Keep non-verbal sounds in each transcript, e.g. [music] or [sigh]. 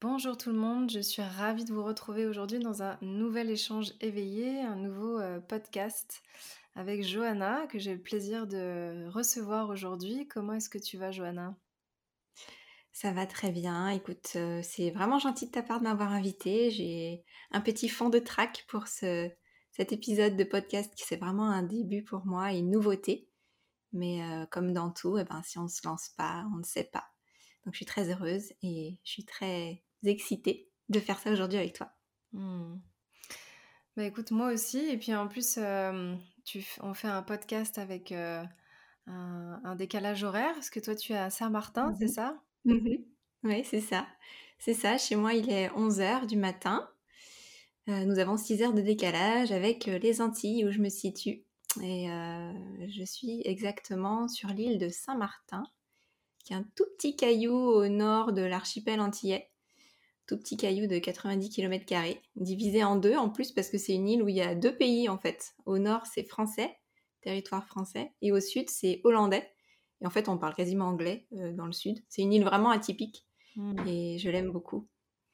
Bonjour tout le monde, je suis ravie de vous retrouver aujourd'hui dans un nouvel échange éveillé, un nouveau euh, podcast avec Johanna que j'ai le plaisir de recevoir aujourd'hui. Comment est-ce que tu vas Johanna? Ça va très bien, écoute, euh, c'est vraiment gentil de ta part de m'avoir invitée. J'ai un petit fond de trac pour ce, cet épisode de podcast qui c'est vraiment un début pour moi et une nouveauté. Mais euh, comme dans tout, eh ben, si on ne se lance pas, on ne sait pas. Donc je suis très heureuse et je suis très excitée de faire ça aujourd'hui avec toi. Hmm. Bah écoute, moi aussi. Et puis en plus, euh, tu, on fait un podcast avec euh, un, décalage horaire, parce que toi, tu es à Saint-Martin, c'est mhm. ça? Mhm. Oui, c'est ça. C'est ça. Chez moi, il est 11h du matin. Euh, nous avons 6 heures de décalage avec les Antilles où je me situe. Et je suis exactement sur l'île de Saint-Martin, qui est un tout petit caillou au nord de l'archipel antillais tout petit caillou de 90 km, divisé en deux en plus parce que c'est une île où il y a deux pays en fait. Au nord, c'est français, territoire français, et au sud, c'est hollandais. Et en fait, on parle quasiment anglais euh, dans le sud. C'est une île vraiment atypique hmm. et je l'aime beaucoup.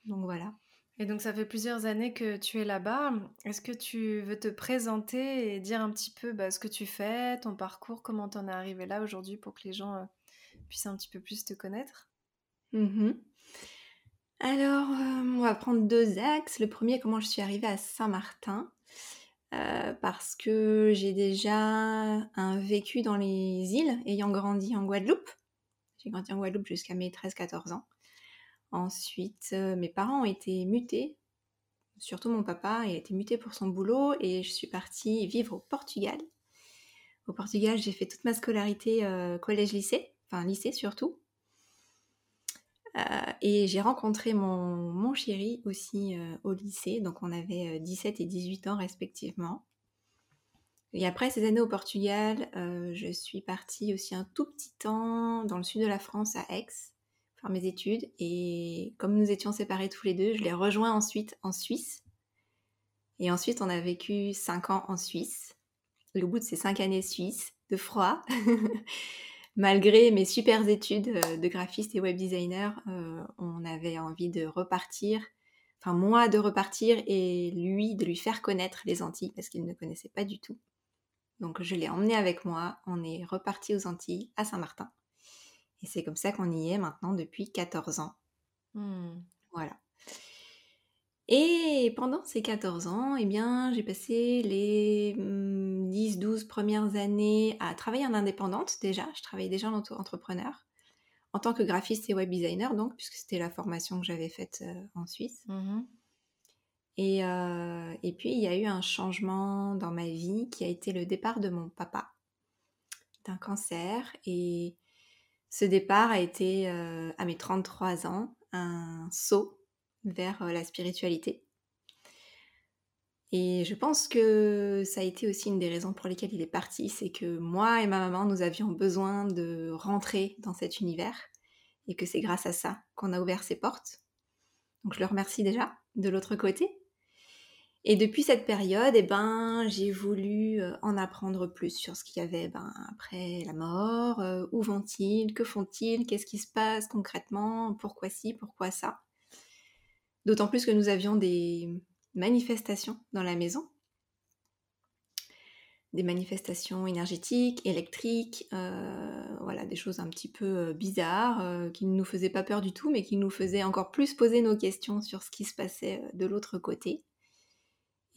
Donc voilà. Et donc ça fait plusieurs années que tu es là-bas. Est-ce que tu veux te présenter et dire un petit peu bah, ce que tu fais, ton parcours, comment tu en es arrivé là aujourd'hui pour que les gens euh, puissent un petit peu plus te connaître? Mmh alors, euh, on va prendre deux axes. Le premier, comment je suis arrivée à Saint-Martin. Euh, parce que j'ai déjà vécu dans les îles, ayant grandi en Guadeloupe. J'ai grandi en Guadeloupe jusqu'à mes 13-14 ans. Ensuite, euh, mes parents ont été mutés, surtout mon papa, il a été muté pour son boulot et je suis partie vivre au Portugal. Au Portugal, j'ai fait toute ma scolarité collège-lycée, enfin lycée surtout. Euh, et j'ai rencontré mon, mon, chéri aussi euh, au lycée, donc on avait 17 euh, et 18 ans respectivement. Et après ces années au Portugal, je suis partie aussi un tout petit temps dans le sud de la France, à Aix, faire mes études. Et comme nous étions séparés tous les deux, je l'ai rejoint ensuite en Suisse. Et ensuite, on a vécu 5 ans en Suisse. Et au bout de ces 5 années suisses, de froid, [laughs] malgré mes super études euh, de graphiste et web designer, euh, on avait envie de repartir, enfin moi de repartir et lui de lui faire connaître les Antilles parce qu'il ne connaissait pas du tout. Donc je l'ai emmené avec moi, on est reparti aux Antilles, à Saint-Martin. Et c'est comme ça qu'on y est maintenant depuis 14 ans. Mmh. Voilà. Et pendant ces 14 ans, eh bien, j'ai passé les 10-12 mmh, premières années à travailler en indépendante déjà. Je travaillais déjà en auto-entrepreneur en tant que graphiste et web designer, donc, puisque c'était la formation que j'avais faite euh, en Suisse. Mmh et, euh, et, puis, il y a eu un changement dans ma vie qui a été le départ de mon papa d'un cancer. Et ce départ a été, euh, à mes 33 ans, un saut vers euh, la spiritualité. Et je pense que ça a été aussi une des raisons pour lesquelles il est parti, c'est que moi et ma maman, nous avions besoin de rentrer dans cet univers et que c'est grâce à ça qu'on a ouvert ses portes. Donc je le remercie déjà de l'autre côté. Et depuis cette période, eh ben, j'ai voulu euh, en apprendre plus sur ce qu'il y avait ben, après la mort, euh, où vont-ils, que font-ils, qu'est-ce qui se passe concrètement, pourquoi ci, pourquoi ça. D'autant plus que nous avions des manifestations dans la maison. Des manifestations énergétiques, électriques, euh, voilà, des choses un petit peu euh, bizarres euh, qui ne nous faisaient pas peur du tout, mais qui nous faisaient encore plus poser nos questions sur ce qui se passait de l'autre côté.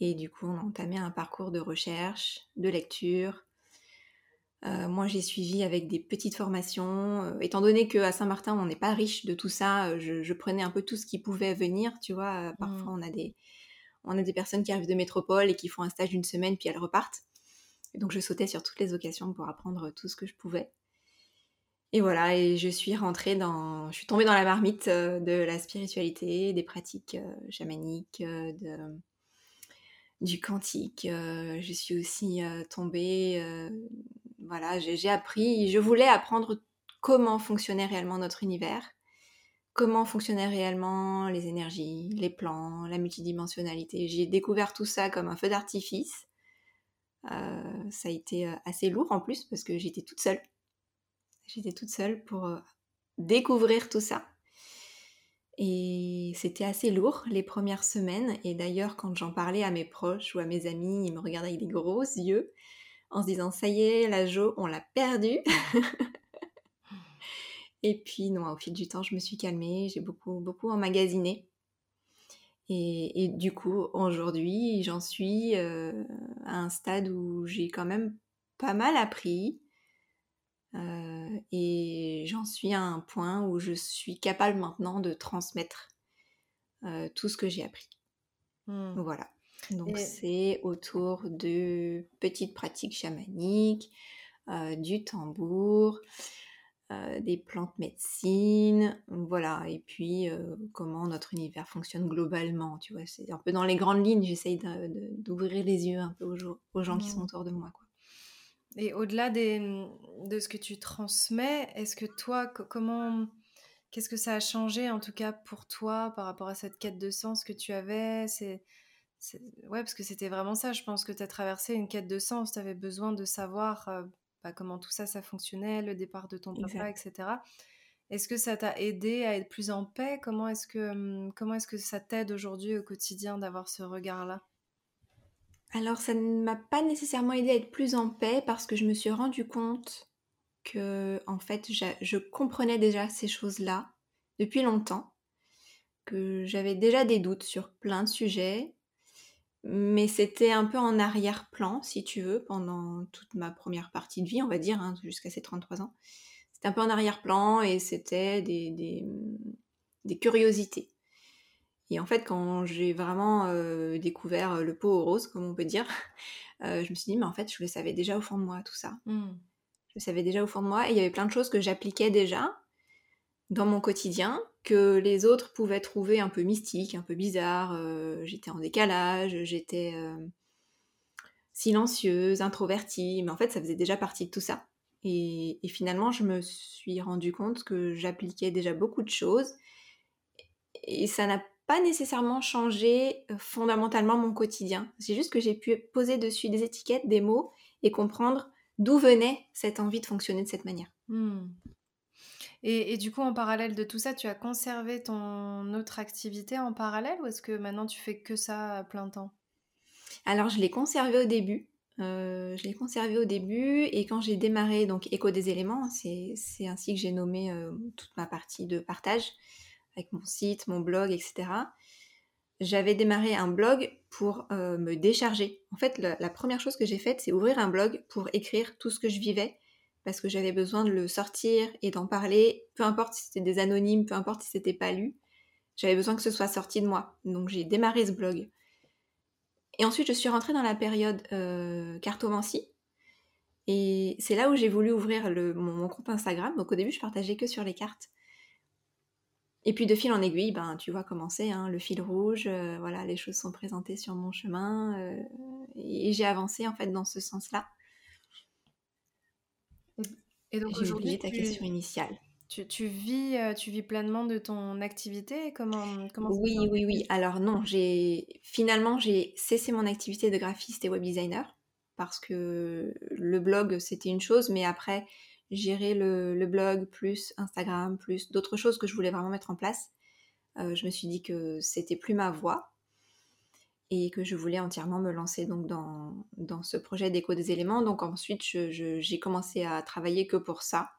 Et du coup, on a entamé un parcours de recherche, de lecture. Euh, moi, j'ai suivi avec des petites formations. Euh, étant donné qu'à Saint-Martin, on n'est pas riche de tout ça, je, prenais un peu tout ce qui pouvait venir. Tu vois, parfois, mmh. on, a des, on a des personnes qui arrivent de métropole et qui font un stage d'une semaine, puis elles repartent. Et donc, je sautais sur toutes les occasions pour apprendre tout ce que je pouvais. Et voilà, et je suis rentrée dans, je suis tombée dans la marmite euh, de la spiritualité, des pratiques euh, chamaniques, euh, de, du quantique. je suis aussi tombée, voilà, j'ai appris, je voulais apprendre comment fonctionnait réellement notre univers, comment fonctionnaient réellement les énergies, les plans, la multidimensionnalité. J'ai découvert tout ça comme un feu d'artifice. ça a été assez lourd en plus parce que j'étais toute seule. J'étais toute seule pour euh, découvrir tout ça. Et c'était assez lourd les premières semaines. Et d'ailleurs, quand j'en parlais à mes proches ou à mes amis, ils me regardaient avec des gros yeux en se disant Ça y est, la Jo, on l'a perdue. [laughs] et puis, non, au fil du temps, je me suis calmée. J'ai beaucoup, beaucoup emmagasiné. Et, du coup, aujourd'hui, j'en suis euh, à un stade où j'ai quand même pas mal appris. Euh, et j'en suis à un point où je suis capable maintenant de transmettre euh, tout ce que j'ai appris. Mmh. Voilà. Donc c'est autour de petites pratiques chamaniques, euh, du tambour, des plantes médecines, voilà. Et puis comment notre univers fonctionne globalement, tu vois. C'est un peu dans les grandes lignes, j'essaye d'ouvrir les yeux un peu aux, gens qui sont mmh. autour de moi, quoi. Et au-delà de ce que tu transmets, est-ce que toi, comment, qu'est-ce que ça a changé en tout cas pour toi par rapport à cette quête de sens que tu avais? C'est, Ouais, parce que c'était vraiment ça, je pense que tu as traversé une quête de sens, tu avais besoin de savoir euh, bah, comment tout ça, ça fonctionnait, le départ de ton papa, etc. Est-ce que ça t'a aidé à être plus en paix? Comment est-ce que, comment est-ce que ça t'aide aujourd'hui au quotidien d'avoir ce regard-là? Alors ça ne m'a pas nécessairement aidé à être plus en paix parce que je me suis rendu compte que en fait je comprenais déjà ces choses-là depuis longtemps, que j'avais déjà des doutes sur plein de sujets, mais c'était un peu en arrière-plan si tu veux pendant toute ma première partie de vie, on va dire, hein, jusqu'à ces 33 ans. C'était un peu en arrière-plan et c'était des, des curiosités. Et en fait, quand j'ai vraiment euh, découvert euh, le pot rose, comme on peut dire, [laughs] euh, je me suis dit, mais en fait, je le savais déjà au fond de moi, tout ça. Mmh. Je le savais déjà au fond de moi. Et il y avait plein de choses que j'appliquais déjà dans mon quotidien, que les autres pouvaient trouver un peu mystique, un peu bizarre. j'étais en décalage, j'étais silencieuse, introvertie. Mais en fait, ça faisait déjà partie de tout ça. Et, et finalement, je me suis rendu compte que j'appliquais déjà beaucoup de choses. Et ça n'a pas nécessairement changé euh, fondamentalement mon quotidien. C'est juste que j'ai pu poser dessus des étiquettes, des mots et comprendre d'où venait cette envie de fonctionner de cette manière. Hmm. Et, du coup, en parallèle de tout ça, tu as conservé ton autre activité en parallèle ou est-ce que maintenant tu fais que ça à plein temps? Alors, je l'ai conservé au début. Euh, je l'ai conservé au début et quand j'ai démarré donc Écho des éléments, c'est ainsi que j'ai nommé euh, toute ma partie de partage avec mon site, mon blog, etc. J'avais démarré un blog pour euh, me décharger. En fait, la, première chose que j'ai faite, c'est ouvrir un blog pour écrire tout ce que je vivais, parce que j'avais besoin de le sortir et d'en parler, peu importe si c'était des anonymes, peu importe si c'était pas lu, j'avais besoin que ce soit sorti de moi. Donc j'ai démarré ce blog. Et ensuite, je suis rentrée dans la période euh, cartomancie. Et c'est là où j'ai voulu ouvrir mon, mon, compte Instagram. Donc au début, je partageais que sur les cartes. Et puis de fil en aiguille, ben, tu vois comment c'est, hein, le fil rouge, euh, voilà, les choses sont présentées sur mon chemin euh, et, j'ai avancé en fait dans ce sens-là. Et donc j'ai oublié ta question initiale. Tu, vis, euh, tu vis pleinement de ton activité? Comment, comment Oui, oui, oui. Alors non, j'ai finalement j'ai cessé mon activité de graphiste et web designer parce que le blog c'était une chose, mais après gérer le, blog, plus Instagram, plus d'autres choses que je voulais vraiment mettre en place. Euh, je me suis dit que c'était plus ma voie et que je voulais entièrement me lancer donc dans, dans ce projet d'écho des éléments. Donc ensuite, j'ai commencé à travailler que pour ça.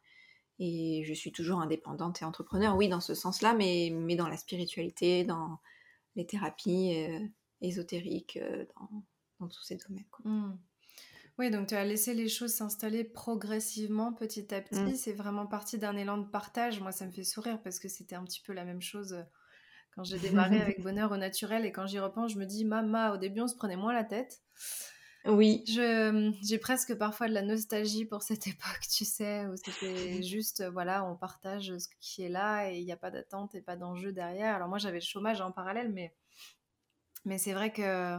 Et je suis toujours indépendante et entrepreneur, oui, dans ce sens-là, mais, mais dans la spiritualité, dans les thérapies, euh, ésotérique dans, tous ces domaines. Mmh. Oui, donc tu as laissé les choses s'installer progressivement, petit à petit. Mmh. C'est vraiment parti d'un élan de partage. Moi, ça me fait sourire parce que c'était un petit peu la même chose quand j'ai démarré avec Bonheur au naturel. Et quand j'y repense, je me dis, Maman, au début, on se prenait moins la tête. Oui. J'ai presque parfois de la nostalgie pour cette époque, tu sais, où c'était juste, voilà, on partage ce qui est là et il n'y a pas d'attente et pas d'enjeu derrière. Alors moi, j'avais le chômage en parallèle, mais, mais c'est vrai que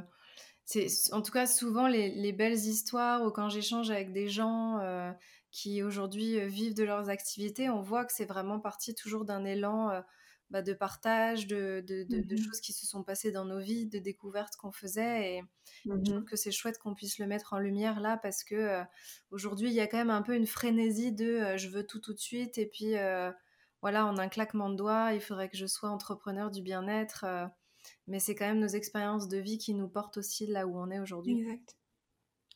c'est, en tout cas, souvent les, belles histoires ou quand j'échange avec des gens euh, qui aujourd'hui vivent de leurs activités, on voit que c'est vraiment parti toujours d'un élan. Euh, bah, de partage, de, de, de, mmh choses qui se sont passées dans nos vies, de découvertes qu'on faisait. Et je mmh trouve que c'est chouette qu'on puisse le mettre en lumière là parce que euh, aujourd'hui, il y a quand même un peu une frénésie de euh, je veux tout tout de suite. Et puis, euh, voilà, en un claquement de doigts, il faudrait que je sois entrepreneur du bien-être. mais c'est quand même nos expériences de vie qui nous portent aussi là où on est aujourd'hui. Exact.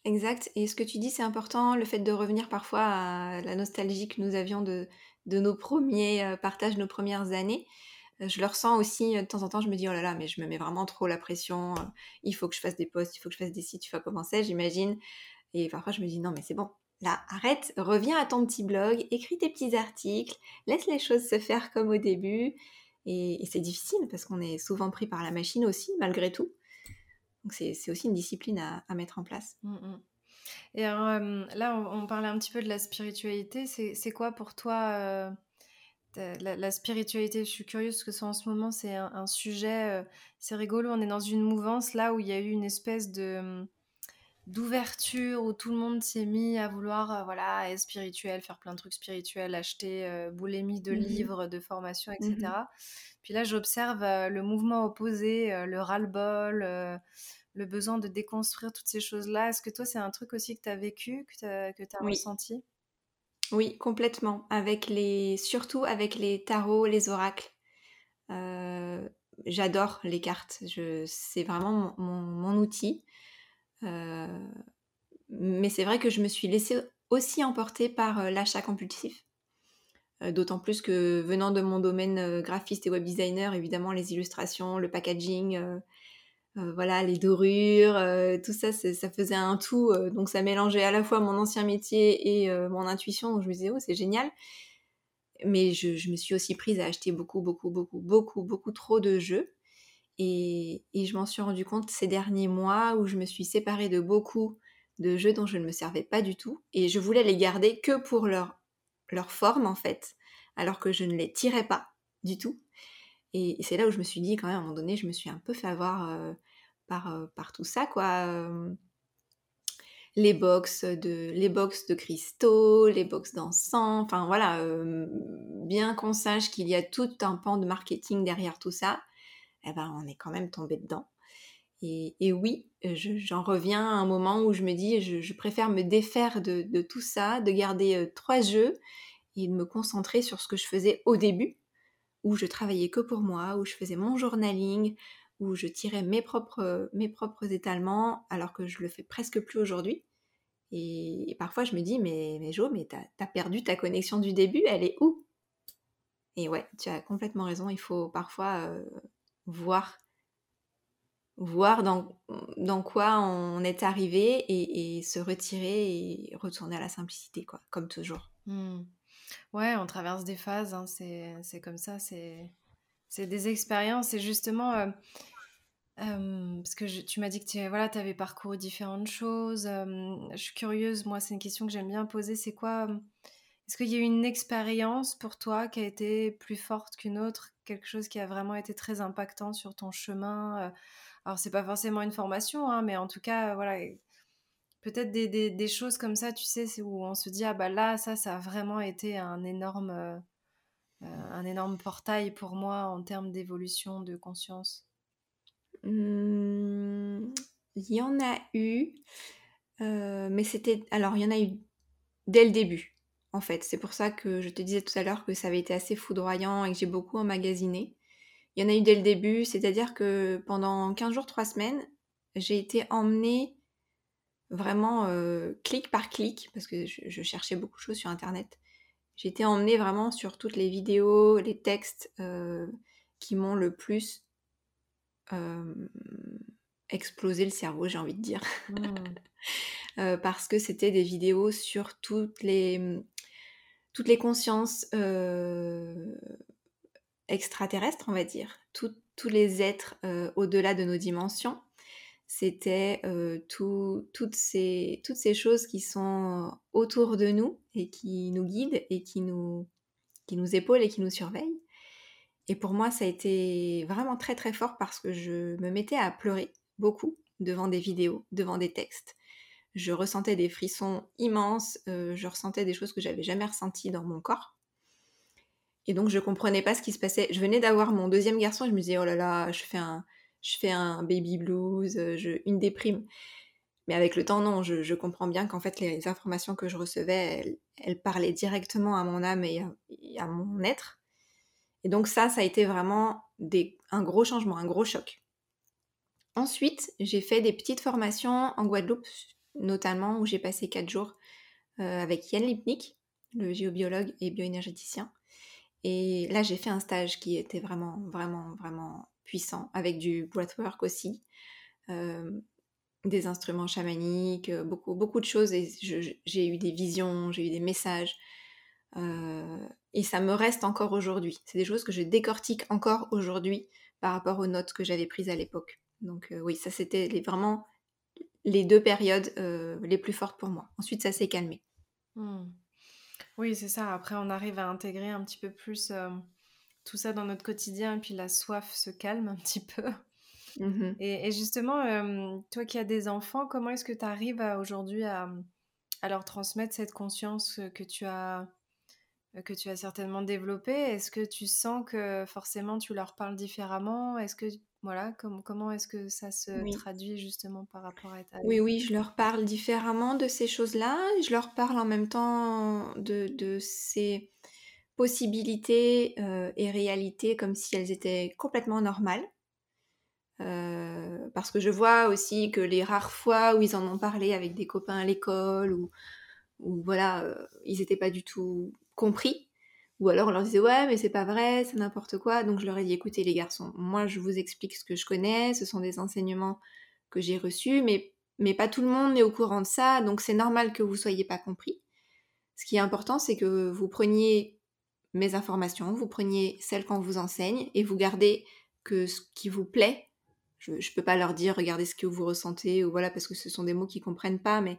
Exact. Et ce que tu dis, c'est important, le fait de revenir parfois à la nostalgie que nous avions de, de nos premiers euh, partages, nos premières années. Euh, je le ressens aussi euh, de temps en temps, je me dis, oh là là, mais je me mets vraiment trop la pression, il faut que je fasse des posts, il faut que je fasse des sites, tu vas commencer, j'imagine. Et parfois, je me dis, non, mais c'est bon, là, arrête, reviens à ton petit blog, écris tes petits articles, laisse les choses se faire comme au début. Et, c'est difficile parce qu'on est souvent pris par la machine aussi, malgré tout. Donc c'est aussi une discipline à, mettre en place. Mmh, mmh. Et alors, là, on, parlait un petit peu de la spiritualité. C'est quoi pour toi la, spiritualité? Je suis curieuse parce que ça, en ce moment, c'est un, sujet, c'est rigolo. On est dans une mouvance là où il y a eu une espèce de d'ouverture où tout le monde s'est mis à vouloir voilà être spirituel faire plein de trucs spirituels acheter boulémie de mmh livres de formations etc mmh puis là j'observe le mouvement opposé le ras-le-bol le besoin de déconstruire toutes ces choses-là. Est-ce que toi, c'est un truc aussi que tu as vécu, que tu as, ressenti? Oui, complètement. Avec les, surtout avec les tarots, les oracles. Euh, j'adore les cartes. C'est vraiment mon, outil. Euh, mais c'est vrai que je me suis laissée aussi emporter par euh, l'achat compulsif. D'autant plus que venant de mon domaine graphiste et web designer, évidemment, les illustrations, le packaging, euh, voilà, les dorures, euh, tout ça, ça faisait un tout. Euh, donc ça mélangeait à la fois mon ancien métier et mon intuition. Donc je me disais, oh, c'est génial. Mais je, me suis aussi prise à acheter beaucoup, beaucoup, beaucoup, beaucoup, beaucoup trop de jeux. Et, je m'en suis rendu compte ces derniers mois où je me suis séparée de beaucoup de jeux dont je ne me servais pas du tout. Et je voulais les garder que pour leur, leur forme, en fait, alors que je ne les tirais pas du tout. Et c'est là où je me suis dit, quand même, à un moment donné, je me suis un peu fait avoir euh, par, euh, par tout ça, quoi. les box de cristaux, les box d'encens, enfin voilà, bien qu'on sache qu'il y a tout un pan de marketing derrière tout ça, eh ben on est quand même tombé dedans. Et, et oui, j'en reviens à un moment où je me dis, je, préfère me défaire de, de, tout ça, de garder trois jeux et de me concentrer sur ce que je faisais au début, où je travaillais que pour moi, où je faisais mon journaling, où je tirais mes propres, mes propres étalements, alors que je le fais presque plus aujourd'hui. Et, parfois, je me dis, mais, Jo, mais t'as as perdu ta connexion du début, elle est où? Et ouais, tu as complètement raison, il faut parfois euh, voir, voir dans, dans quoi on est arrivé et, se retirer et retourner à la simplicité, quoi, comme toujours. Mmh. Ouais, on traverse des phases, hein, c'est comme ça, c'est des expériences. Et justement, euh, euh, parce que tu m'as dit que tu voilà, avais parcouru différentes choses. Euh, je suis curieuse, moi, c'est une question que j'aime bien poser. C'est quoi Est-ce qu'il y a eu une expérience pour toi qui a été plus forte qu'une autre Quelque chose qui a vraiment été très impactant sur ton chemin Alors, c'est pas forcément une formation, hein, mais en tout cas, voilà, peut-être des, choses comme ça, tu sais, où on se dit, ah bah là, ça, ça a vraiment été un énorme, euh, un énorme portail pour moi en termes d'évolution de conscience mmh, Il y en a eu, euh, mais c'était. Alors, il y en a eu dès le début, en fait. C'est pour ça que je te disais tout à l'heure que ça avait été assez foudroyant et que j'ai beaucoup emmagasiné. Il y en a eu dès le début, c'est-à-dire que pendant 15 jours, 3 semaines, j'ai été emmenée vraiment euh, clic par clic, parce que je, cherchais beaucoup de choses sur Internet. Été emmenée vraiment sur toutes les vidéos, les textes euh, qui m'ont le plus euh, explosé le cerveau, j'ai envie de dire. Mmh. [laughs] parce que c'était des vidéos sur toutes les, toutes les consciences extraterrestres, on va dire, tous les êtres au-delà de nos dimensions. C'était toutes, ces, toutes ces choses qui sont autour de nous et qui nous guident et qui nous, qui nous épaulent et qui nous surveillent. Et pour moi, ça a été vraiment très très fort parce que je me mettais à pleurer beaucoup devant des vidéos, devant des textes. Je ressentais des frissons immenses, je ressentais des choses que j'avais jamais ressenties dans mon corps. Et donc je comprenais pas ce qui se passait. Je venais d'avoir mon deuxième garçon, et je me disais oh là là, je fais un, je fais un baby blues, je, une déprime. Mais avec le temps, non, je, comprends bien qu'en fait les informations que je recevais, elles, parlaient directement à mon âme et à, mon être. Et donc ça, ça a été vraiment un gros changement, un gros choc. Ensuite, j'ai fait des petites formations en Guadeloupe, notamment où j'ai passé quatre jours euh, avec Yann Lipnik, le géobiologue et bioénergéticien. Et là, j'ai fait un stage qui était vraiment, vraiment, vraiment puissant, avec du breathwork aussi, euh, des instruments chamaniques, euh, beaucoup, beaucoup de choses. Et j'ai eu des visions, j'ai eu des messages. Euh, et ça me reste encore aujourd'hui. C'est des choses que je décortique encore aujourd'hui par rapport aux notes que j'avais prises à l'époque. Donc oui, ça c'était vraiment les deux périodes les plus fortes pour moi. Ensuite, ça s'est calmé. Mmh. Oui, c'est ça. Après, on arrive à intégrer un petit peu plus tout ça dans notre quotidien, et puis la soif se calme un petit peu. Mmh et, justement, toi qui as des enfants, comment est-ce que tu arrives aujourd'hui à, leur transmettre cette conscience que tu as que tu as certainement développée? Est-ce que tu sens que forcément tu leur parles différemment? Est-ce que voilà, comment est-ce que ça se traduit justement par rapport à ta Oui, oui, je leur parle différemment de ces choses-là. Je leur parle en même temps de, de ces possibilités euh, et réalités comme si elles étaient complètement normales. Euh, parce que je vois aussi que les rares fois où ils en ont parlé avec des copains à l'école, ou, voilà, euh, ils n'étaient pas du tout compris, ou alors on leur disait ouais mais c'est pas vrai, c'est n'importe quoi, donc je leur ai dit écoutez les garçons, moi je vous explique ce que je connais, ce sont des enseignements que j'ai reçus, mais, mais pas tout le monde est au courant de ça, donc c'est normal que vous soyez pas compris. Ce qui est important c'est que vous preniez mes informations, vous preniez celles qu'on vous enseigne et vous gardez que ce qui vous plaît. Je ne peux pas leur dire regardez ce que vous ressentez ou voilà parce que ce sont des mots qu'ils comprennent pas, mais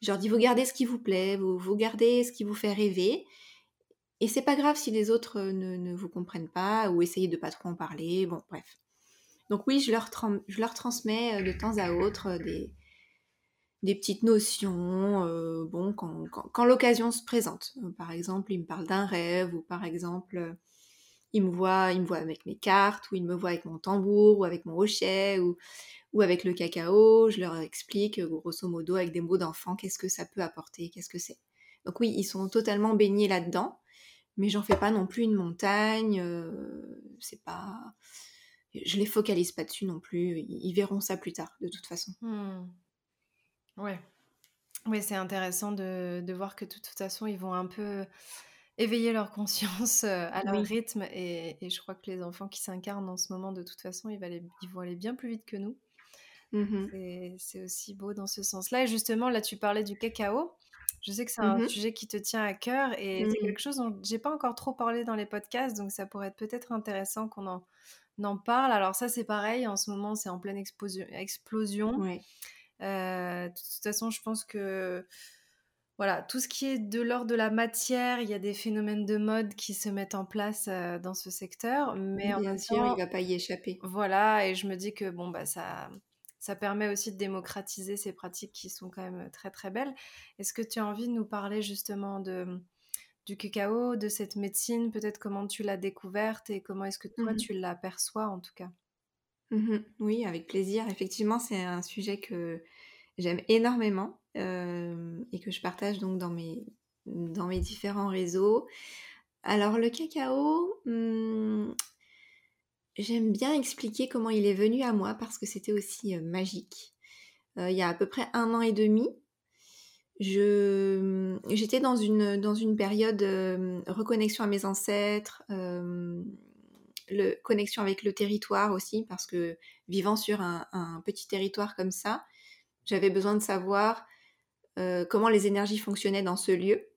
je leur dis vous gardez ce qui vous plaît, vous, vous gardez ce qui vous fait rêver. Et c'est pas grave si les autres ne, ne, vous comprennent pas ou essayez de pas trop en parler. Bon, bref. Donc oui, je leur, je leur transmets de temps à autre des, des petites notions, euh, bon, quand, l'occasion se présente. Euh, par exemple, il me parle d'un rêve, ou par exemple, euh, il me voit, il me voit avec mes cartes, ou il me voit avec mon tambour, ou avec mon hochet, ou, ou avec le cacao. Je leur explique, grosso modo, avec des mots d'enfant, qu'est-ce que ça peut apporter, qu'est-ce que c'est. Donc oui, ils sont totalement baignés là-dedans, mais j'en fais pas non plus une montagne. c'est pas, je les focalise pas dessus non plus. Ils, verront ça plus tard, de toute façon. Mmh. Ouais. Oui, c'est intéressant de, de, voir que de toute façon, ils vont un peu éveiller leur conscience euh, à leur rythme. Et, et, je crois que les enfants qui s'incarnent en ce moment, de toute façon, ils, vont aller, ils vont aller bien plus vite que nous. Mmh c'est aussi beau dans ce sens-là. Et justement, là, tu parlais du cacao. Je sais que c'est un mmh sujet qui te tient à cœur et c'est mmh. quelque chose dont j'ai pas encore trop parlé dans les podcasts, donc ça pourrait être peut-être intéressant qu'on en, en, parle. Alors ça, c'est pareil. En ce moment, c'est en pleine explosion. explosion. Euh, de toute façon, je pense que voilà, tout ce qui est de l'ordre de la matière, il y a des phénomènes de mode qui se mettent en place euh, dans ce secteur, mais bien sûr, il va pas y échapper. Voilà, et je me dis que bon bah ça ça permet aussi de démocratiser ces pratiques qui sont quand même très très belles. Est-ce que tu as envie de nous parler justement de du cacao, de cette médecine, peut-être comment tu l'as découverte et comment est-ce que toi mmh tu l'aperçois en tout cas? Mmh oui, avec plaisir. Effectivement, c'est un sujet que j'aime énormément et que je partage donc dans mes, différents réseaux. Alors le cacao, mmh, j'aime bien expliquer comment il est venu à moi parce que c'était aussi magique. il y a à peu près un an et demi, j'étais dans une, dans une période reconnexion à mes ancêtres, le, connexion avec le territoire aussi, parce que vivant sur un, petit territoire comme ça, j'avais besoin de savoir euh, comment les énergies fonctionnaient dans ce lieu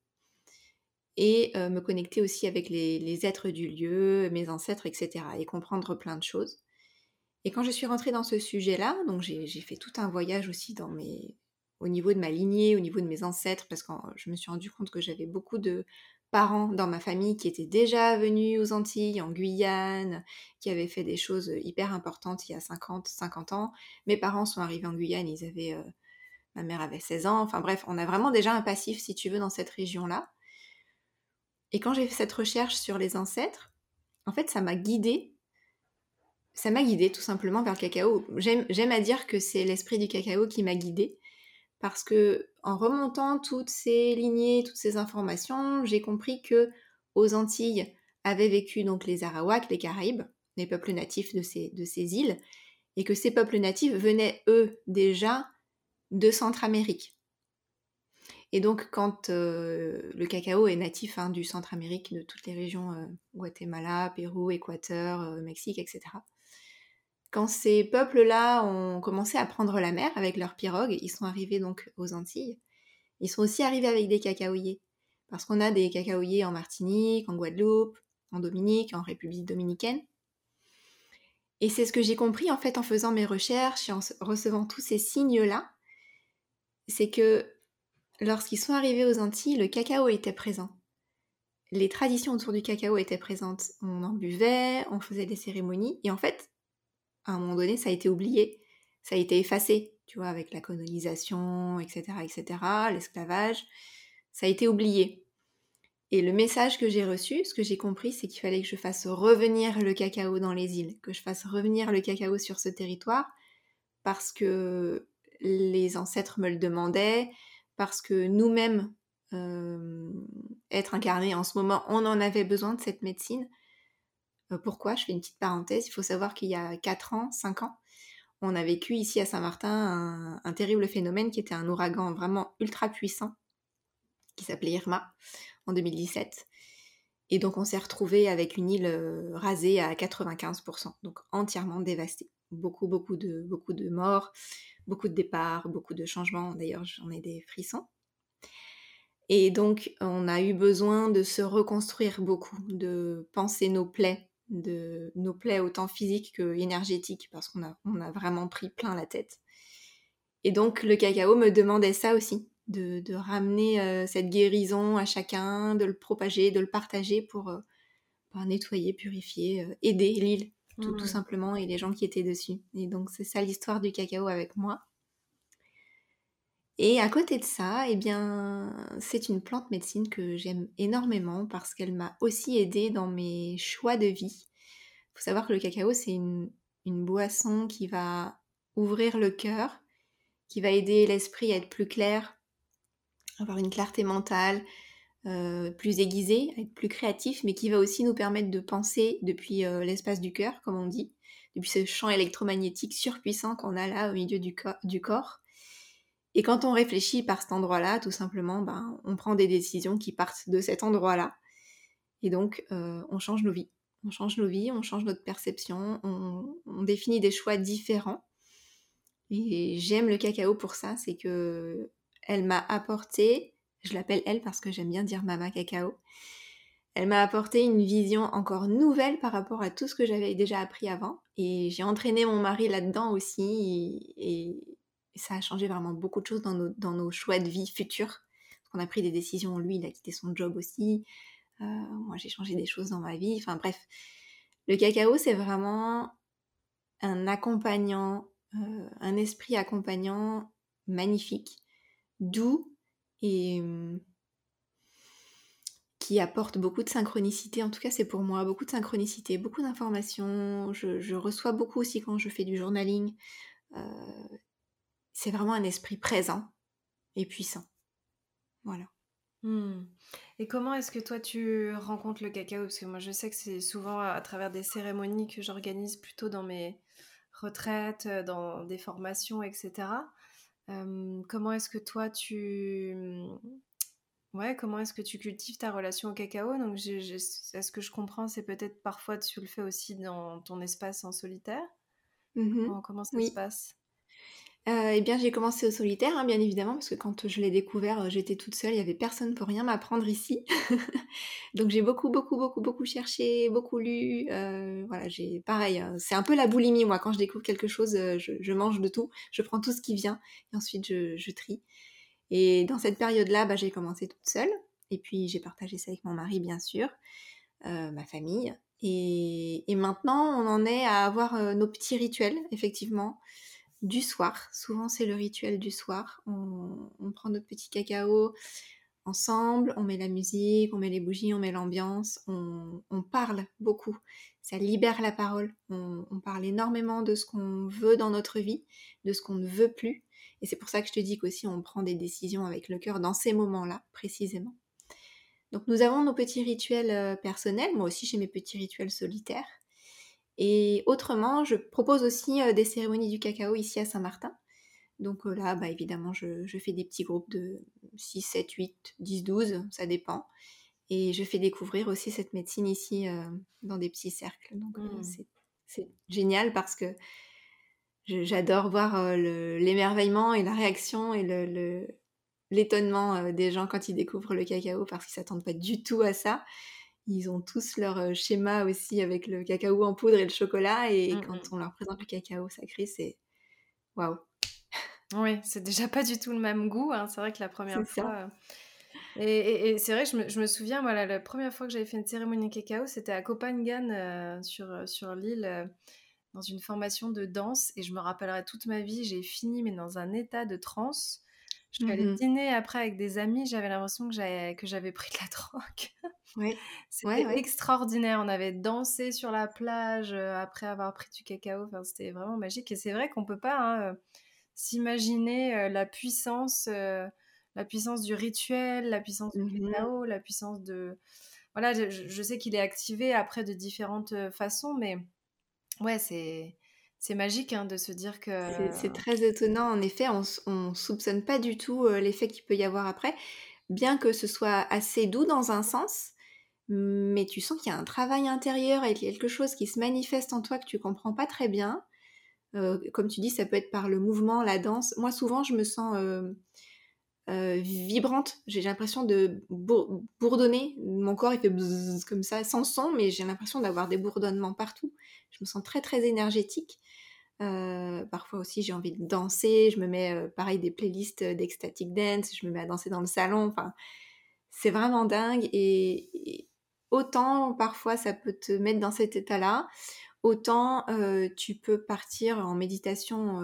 et euh, me connecter aussi avec les, êtres du lieu, mes ancêtres, etc. et comprendre plein de choses. Et quand je suis rentrée dans ce sujet-là, donc j'ai fait tout un voyage aussi dans mes, au niveau de ma lignée, au niveau de mes ancêtres, parce que je me suis rendu compte que j'avais beaucoup de parents dans ma famille qui étaient déjà venus aux Antilles, en Guyane, qui avaient fait des choses hyper importantes il y a 50, 50 ans. Mes parents sont arrivés en Guyane, ils avaient, euh, ma mère avait 16 ans. Enfin bref, on a vraiment déjà un passif, si tu veux, dans cette région-là. Et quand j'ai fait cette recherche sur les ancêtres, en fait, ça m'a guidée. Ça m'a guidée tout simplement vers le cacao. J'aime à dire que c'est l'esprit du cacao qui m'a guidée parce que en remontant toutes ces lignées, toutes ces informations, j'ai compris que aux Antilles avaient vécu donc les Arawaks, les Caraïbes, les peuples natifs de ces, îles, et que ces peuples natifs venaient eux déjà de Centre-Amérique. Et donc, quand euh, le cacao est natif hein, du Centre-Amérique, de toutes les régions euh, Guatemala, Pérou, Équateur, euh, Mexique, etc., quand ces peuples-là ont commencé à prendre la mer avec leurs pirogues, ils sont arrivés donc aux Antilles. Ils sont aussi arrivés avec des cacaoyers. Parce qu'on a des cacaoyers en Martinique, en Guadeloupe, en Dominique, en République dominicaine. Et c'est ce que j'ai compris en fait en faisant mes recherches et en recevant tous ces signes-là. C'est que lorsqu'ils sont arrivés aux Antilles, le cacao était présent. Les traditions autour du cacao étaient présentes. On en buvait, on faisait des cérémonies. Et en fait, à un moment donné, ça a été oublié, ça a été effacé, tu vois, avec la colonisation, etc., etc., l'esclavage, ça a été oublié. Et le message que j'ai reçu, ce que j'ai compris, c'est qu'il fallait que je fasse revenir le cacao dans les îles, que je fasse revenir le cacao sur ce territoire, parce que les ancêtres me le demandaient, parce que nous-mêmes, euh, être incarnés en ce moment, on en avait besoin de cette médecine. Euh, pourquoi? Je fais une petite parenthèse. Il faut savoir qu'il y a 4 ans, 5 ans, on a vécu ici à Saint-Martin un, terrible phénomène qui était un ouragan vraiment ultra puissant qui s'appelait Irma en 2017. Et donc on s'est retrouvé avec une île euh, rasée à 95%, donc entièrement dévastée. Beaucoup, beaucoup de, beaucoup de morts, beaucoup de départs, beaucoup de changements. D'ailleurs, j'en ai des frissons. Et donc, on a eu besoin de se reconstruire beaucoup, de penser nos plaies, de nos plaies autant physiques que énergétiques parce qu'on a, on a vraiment pris plein la tête. Et donc le cacao me demandait ça aussi, de, ramener euh, cette guérison à chacun, de le propager, de le partager pour, euh, nettoyer, purifier, euh, aider l'île tout, tout, simplement et les gens qui étaient dessus. Et donc c'est ça l'histoire du cacao avec moi. Et à côté de ça, eh bien, c'est une plante médecine que j'aime énormément parce qu'elle m'a aussi aidée dans mes choix de vie. Il faut savoir que le cacao, c'est une, boisson qui va ouvrir le cœur, qui va aider l'esprit à être plus clair, avoir une clarté mentale, euh, plus aiguisée, être plus créatif, mais qui va aussi nous permettre de penser depuis euh, l'espace du cœur, comme on dit, depuis ce champ électromagnétique surpuissant qu'on a là au milieu du corps. Et quand on réfléchit par cet endroit-là, tout simplement, ben, on prend des décisions qui partent de cet endroit-là. Et donc, euh, on change nos vies. On change nos vies, on change notre perception, on, définit des choix différents. Et j'aime le cacao pour ça, c'est que elle m'a apporté, je l'appelle elle parce que j'aime bien dire Mama Cacao, elle m'a apporté une vision encore nouvelle par rapport à tout ce que j'avais déjà appris avant. Et j'ai entraîné mon mari là-dedans aussi. et, ça a changé vraiment beaucoup de choses dans nos, dans nos choix de vie futurs. On a pris des décisions, lui, il a quitté son job aussi. Euh, moi, j'ai changé des choses dans ma vie. Enfin bref, le cacao, c'est vraiment un accompagnant, euh, un esprit accompagnant magnifique, doux et hum, qui apporte beaucoup de synchronicité. En tout cas, c'est pour moi beaucoup de synchronicité, beaucoup d'informations. Je, reçois beaucoup aussi quand je fais du journaling. Euh, c'est vraiment un esprit présent et puissant. Voilà. Hmm. Et comment est-ce que toi tu rencontres le cacao? Parce que moi je sais que c'est souvent à travers des cérémonies que j'organise plutôt dans mes retraites, euh, dans des formations, etc. comment est-ce que toi tu, ouais, comment est-ce que tu cultives ta relation au cacao? Donc, est-ce que je comprends, c'est peut-être parfois tu le fais aussi dans ton espace en solitaire. Mmh comment, ça se passe? Euh, eh bien, j'ai commencé au solitaire, hein, bien évidemment, parce que quand je l'ai découvert, euh, j'étais toute seule, il y avait personne pour rien m'apprendre ici. [laughs] Donc j'ai beaucoup, beaucoup, beaucoup, beaucoup cherché, beaucoup lu. Euh, voilà, j'ai pareil, hein, c'est un peu la boulimie, moi, quand je découvre quelque chose, je, mange de tout, je prends tout ce qui vient, et ensuite je, trie. Et dans cette période-là, bah, j'ai commencé toute seule, et puis j'ai partagé ça avec mon mari, bien sûr, ma famille. Et, et, maintenant, on en est à avoir nos petits rituels, effectivement du soir. Souvent, c'est le rituel du soir. On, prend notre petit cacao ensemble, on met la musique, on met les bougies, on met l'ambiance, on, parle beaucoup. Ça libère la parole. On, on parle énormément de ce qu'on veut dans notre vie, de ce qu'on ne veut plus. Et c'est pour ça que je te dis qu'aussi on prend des décisions avec le cœur dans ces moments-là, précisément. Donc nous avons nos petits rituels euh, personnels, moi aussi j'ai mes petits rituels solitaires. Et autrement, je propose aussi euh, des cérémonies du cacao ici à Saint-Martin. Donc euh, là, bah, évidemment, je, fais des petits groupes de 6, 7, 8, 10, 12, ça dépend. Et je fais découvrir aussi cette médecine ici euh, dans des petits cercles. Donc mmh. c'est génial parce que j'adore voir l'émerveillement et la réaction et l'étonnement le, des gens quand ils découvrent le cacao parce qu'ils s'attendent pas du tout à ça. Ils ont tous leur schéma aussi avec le cacao en poudre et le chocolat. Et mmh, quand on leur présente le cacao sacré, c'est waouh. Oui, c'est déjà pas du tout le même goût. Hein. C'est vrai que la première fois. Et, c'est vrai, je me, je me souviens, voilà, la première fois que j'avais fait une cérémonie cacao, c'était à Copenhagen, euh, sur, sur l'île, dans une formation de danse. Et je me rappellerai toute ma vie, j'ai fini, mais dans un état de transe. Je suis allée mmh dîner après avec des amis, j'avais l'impression que j'avais, pris de la [laughs] drogue. Oui. C'était extraordinaire. On avait dansé sur la plage après avoir pris du cacao. Enfin, c'était vraiment magique. Et c'est vrai qu'on peut pas hein, s'imaginer la puissance, la puissance du rituel, la puissance du mmh cacao, la puissance de. Voilà, je, sais qu'il est activé après de différentes façons, mais ouais, c'est c'est magique hein, de se dire que. C'est très étonnant, en effet, on, on soupçonne pas du tout l'effet qu'il peut y avoir après, bien que ce soit assez doux dans un sens, mais tu sens qu'il y a un travail intérieur et quelque chose qui se manifeste en toi que tu comprends pas très bien. comme tu dis, ça peut être par le mouvement, la danse. Moi, souvent, je me sens vibrante. J'ai l'impression de bourdonner. Mon corps, il fait comme ça, sans son, mais j'ai l'impression d'avoir des bourdonnements partout. Je me sens très, très énergétique. Euh, parfois aussi, j'ai envie de danser. Je me mets, euh, pareil, des playlists d'ecstatic dance. Je me mets à danser dans le salon. Enfin, c'est vraiment dingue. Et, autant, parfois, ça peut te mettre dans cet état-là. Autant, euh, tu peux partir en méditation.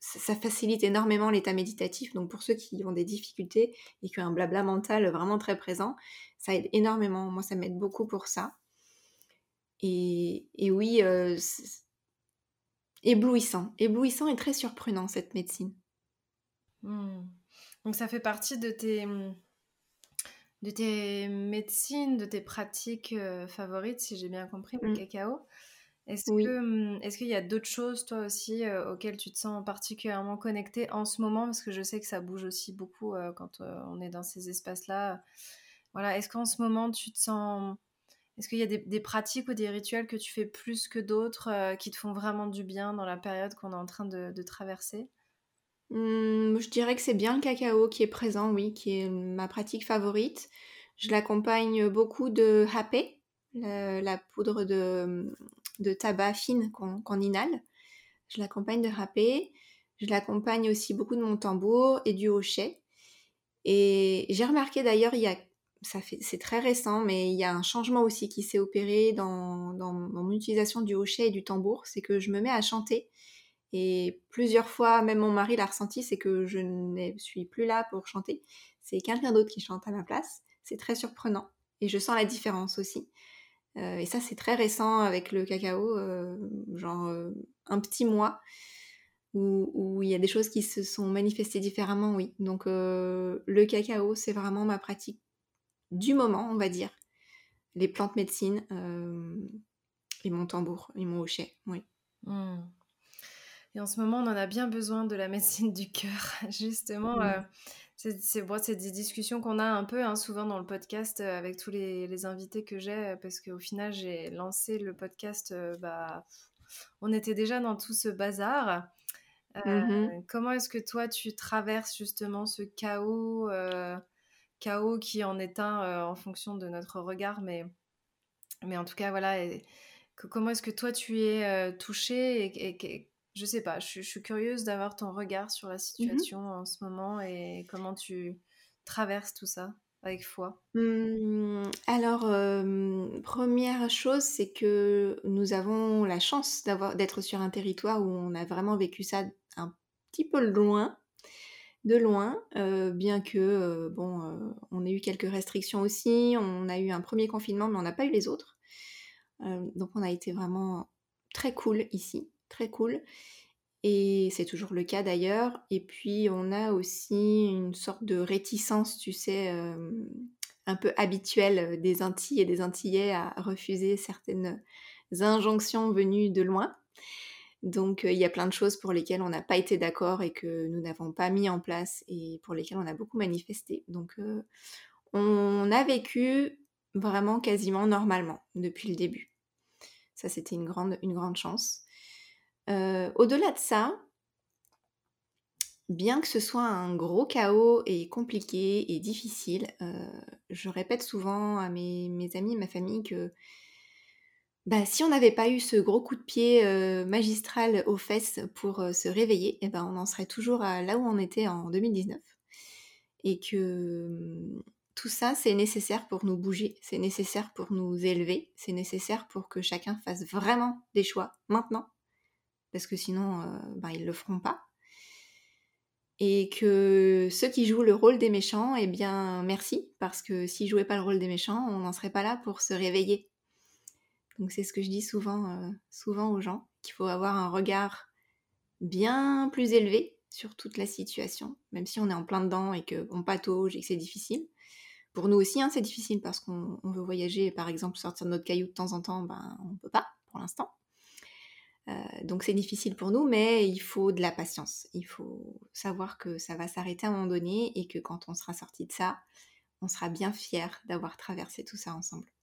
ça facilite énormément l'état méditatif. Donc, pour ceux qui ont des difficultés et qui ont un blabla mental vraiment très présent, ça aide énormément. Moi, ça m'aide beaucoup pour ça. Et, et oui, éblouissant, éblouissant et très surprenant cette médecine. Hmm. Donc ça fait partie de tes, de tes médecines, de tes pratiques euh, favorites, si j'ai bien compris, le hmm. cacao. Est-ce hmm, est qu'il y a d'autres choses, toi aussi, euh, auxquelles tu te sens particulièrement connectée en ce moment? Parce que je sais que ça bouge aussi beaucoup euh, quand on est dans ces espaces-là. Voilà, est-ce qu'en ce moment, tu te sens est-ce qu'il y a des, pratiques ou des rituels que tu fais plus que d'autres euh, qui te font vraiment du bien dans la période qu'on est en train de, traverser? Mmh, Je dirais que c'est bien le cacao qui est présent, oui, qui est ma pratique favorite. Je l'accompagne beaucoup de hapé, la poudre de, tabac fine qu'on inhale. Je l'accompagne de hapé. Je l'accompagne aussi beaucoup de mon tambour et du hochet. Et j'ai remarqué d'ailleurs il y a c'est très récent, mais il y a un changement aussi qui s'est opéré dans, mon utilisation du hochet et du tambour, c'est que je me mets à chanter. Et plusieurs fois, même mon mari l'a ressenti, c'est que je ne suis plus là pour chanter. C'est quelqu'un d'autre qui chante à ma place. C'est très surprenant. Et je sens la différence aussi. Euh, et ça, c'est très récent avec le cacao, euh, genre euh, un petit mois, où, où, il y a des choses qui se sont manifestées différemment, oui. Donc le cacao, c'est vraiment ma pratique du moment, on va dire. Les plantes médecines euh, et mon tambour et mon hochet, oui. Hmm. Et en ce moment, on en a bien besoin de la médecine du cœur. [laughs] Justement, euh, c'est bon, des discussions qu'on a un peu hein, souvent dans le podcast avec tous les, les invités que j'ai, parce qu'au final, j'ai lancé le podcast, bah, on était déjà dans tout ce bazar. Mmh comment est-ce que toi, tu traverses justement ce chaos, chaos qui en est un en fonction de notre regard, mais, mais en tout cas, voilà. comment est-ce que toi, tu es touché et, je sais pas, je, suis curieuse d'avoir ton regard sur la mmh situation en ce moment et comment tu traverses tout ça avec foi. Mmh, alors, première chose, c'est que nous avons la chance d'avoir, d'être sur un territoire où on a vraiment vécu ça un petit peu loin, de loin, bien que, bon, on ait eu quelques restrictions aussi, on a eu un premier confinement, mais on n'a pas eu les autres. donc on a été vraiment très cool ici très cool. Et c'est toujours le cas d'ailleurs. Et puis on a aussi une sorte de réticence, tu sais, un peu habituelle des Antilles et des Antillais à refuser certaines injonctions venues de loin. Donc il y a plein de choses pour lesquelles on n'a pas été d'accord et que nous n'avons pas mis en place et pour lesquelles on a beaucoup manifesté. Donc on a vécu vraiment quasiment normalement depuis le début. Ça c'était une grande, une grande chance. Au-delà de ça, bien que ce soit un gros chaos et compliqué et difficile, je répète souvent à mes, amis et ma famille que bah, si on n'avait pas eu ce gros coup de pied euh, magistral aux fesses pour se réveiller, eh ben, on en serait toujours là où on était en 2019. Et que hum, tout ça, c'est nécessaire pour nous bouger, c'est nécessaire pour nous élever, c'est nécessaire pour que chacun fasse vraiment des choix maintenant parce que sinon, euh, ben, ils ne le feront pas. Et que ceux qui jouent le rôle des méchants, eh bien, merci, parce que s'ils jouaient pas le rôle des méchants, on n'en serait pas là pour se réveiller. Donc c'est ce que je dis souvent, euh, souvent aux gens, qu'il faut avoir un regard bien plus élevé sur toute la situation, même si on est en plein dedans et qu'on patauge et que c'est difficile. Pour nous aussi, hein, c'est difficile parce qu'on veut voyager, par exemple, sortir de notre caillou de temps en temps, ben, on ne peut pas pour l'instant. Euh, donc c'est difficile pour nous, mais il faut de la patience. Il faut savoir que ça va s'arrêter à un moment donné et que quand on sera sorti de ça, on sera bien fier d'avoir traversé tout ça ensemble.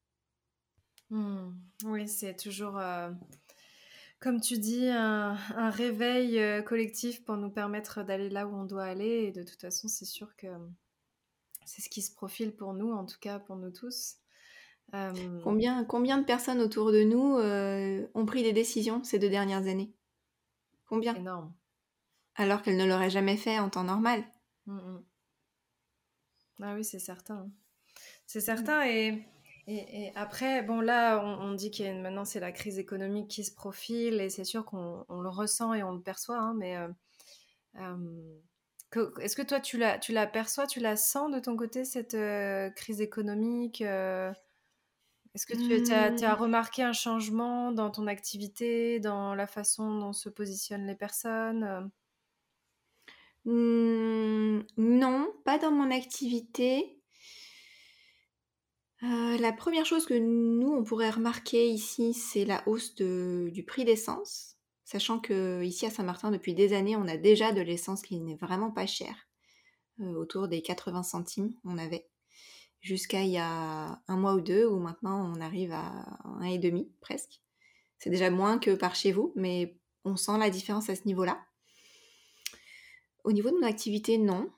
Mmh. Oui, c'est toujours, euh, comme tu dis, un, réveil euh, collectif pour nous permettre d'aller là où on doit aller. Et de toute façon, c'est sûr que c'est ce qui se profile pour nous, en tout cas pour nous tous. Combien, combien de personnes autour de nous ont pris des décisions ces deux dernières années? Combien? Énorme. Alors qu'elles ne l'auraient jamais fait en temps normal. Mmh, mmh. Ah oui, c'est certain. C'est certain. Et, et, après, bon, là, on, dit qu'il y a maintenant, c'est la crise économique qui se profile et c'est sûr qu'on le ressent et on le perçoit. Hein, mais est-ce que toi, tu la, tu la perçois, tu la sens de ton côté, cette crise économique est-ce que tu as, as, mmh. remarqué un changement dans ton activité, dans la façon dont se positionnent les personnes mmh, Non, pas dans mon activité. Euh, la première chose que nous, on pourrait remarquer ici, c'est la hausse du prix d'essence. Sachant que ici à Saint-Martin, depuis des années, on a déjà de l'essence qui n'est vraiment pas chère. Euh, autour des 80 centimes, on avait jusqu'à il y a un mois ou deux, où maintenant on arrive à un et demi presque. C'est déjà moins que par chez vous, mais on sent la différence à ce niveau-là. Au niveau de mon activité, non.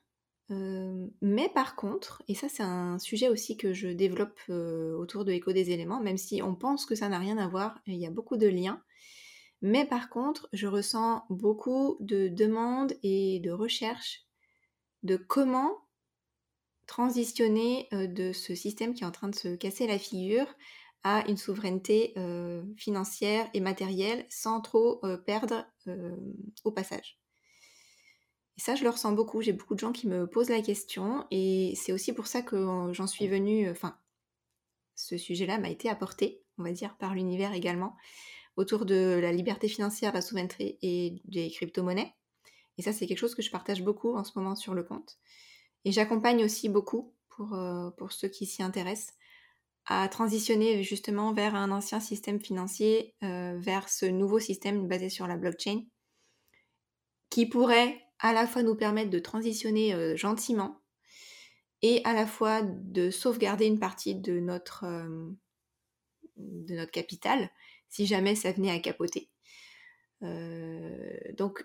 Euh, mais par contre, et ça c'est un sujet aussi que je développe euh, autour de l'écho des éléments, même si on pense que ça n'a rien à voir, il y a beaucoup de liens. Mais par contre, je ressens beaucoup de demandes et de recherches de comment transitionner de ce système qui est en train de se casser la figure à une souveraineté financière et matérielle sans trop perdre au passage. Et ça, je le ressens beaucoup. J'ai beaucoup de gens qui me posent la question et c'est aussi pour ça que j'en suis venue. Enfin, ce sujet-là m'a été apporté, on va dire, par l'univers également, autour de la liberté financière, la souveraineté et des crypto-monnaies. Et ça, c'est quelque chose que je partage beaucoup en ce moment sur le compte. Et j'accompagne aussi beaucoup, pour, euh, pour ceux qui s'y intéressent, à transitionner justement vers un ancien système financier, euh, vers ce nouveau système basé sur la blockchain, qui pourrait à la fois nous permettre de transitionner euh, gentiment et à la fois de sauvegarder une partie de notre, de notre capital si jamais ça venait à capoter. donc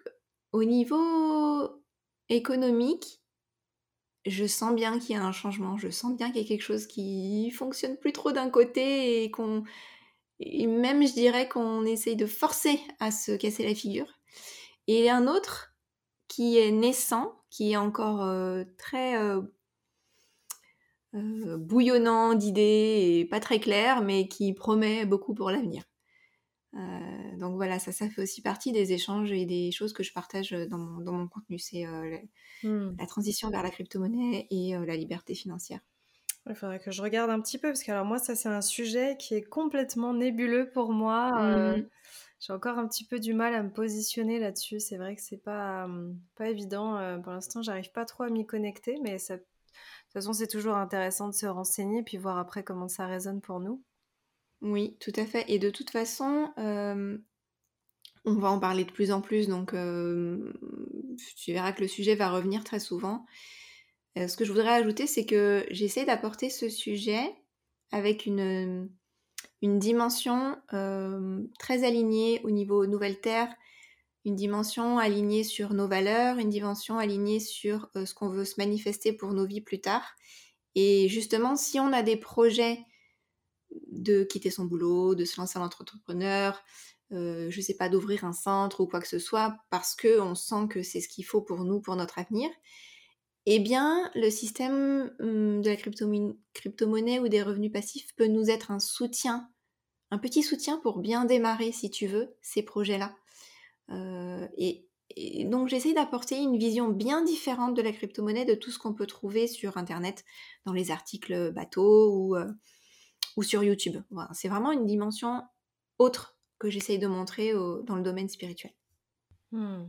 au niveau économique, je sens bien qu'il y a un changement, je sens bien qu'il y a quelque chose qui fonctionne plus trop d'un côté et qu'on même je dirais qu'on essaye de forcer à se casser la figure. Et un autre qui est naissant, qui est encore euh, très euh, euh, bouillonnant d'idées et pas très clair, mais qui promet beaucoup pour l'avenir. donc voilà, ça, ça fait aussi partie des échanges et des choses que je partage dans mon, contenu. C'est mmh. la, transition vers la crypto-monnaie et la liberté financière. Il faudrait que je regarde un petit peu, parce que alors moi, ça c'est un sujet qui est complètement nébuleux pour moi. Mmh. J'ai encore un petit peu du mal à me positionner là-dessus. C'est vrai que c'est pas, hum, pas évident. Euh, pour l'instant, j'arrive pas trop à m'y connecter, mais de toute façon, c'est toujours intéressant de se renseigner puis voir après comment ça résonne pour nous. Oui, tout à fait. Et de toute façon, euh, on va en parler de plus en plus, donc euh, tu verras que le sujet va revenir très souvent. ce que je voudrais ajouter, c'est que j'essaie d'apporter ce sujet avec une, une dimension euh, très alignée au niveau Nouvelle Terre, une dimension alignée sur nos valeurs, une dimension alignée sur euh, ce qu'on veut se manifester pour nos vies plus tard. Et justement, si on a des projets de quitter son boulot, de se lancer en entrepreneur, euh, je sais pas, d'ouvrir un centre ou quoi que ce soit, parce que on sent que c'est ce qu'il faut pour nous, pour notre avenir, eh bien, le système hum, de la crypto-monnaie ou des revenus passifs peut nous être un soutien, un petit soutien pour bien démarrer, si tu veux, ces projets-là. Euh, et, donc, j'essaye d'apporter une vision bien différente de la crypto-monnaie, de tout ce qu'on peut trouver sur Internet, dans les articles bateaux ou, euh, sur YouTube. c'est vraiment une dimension autre que j'essaye de montrer dans le domaine spirituel. Hmm.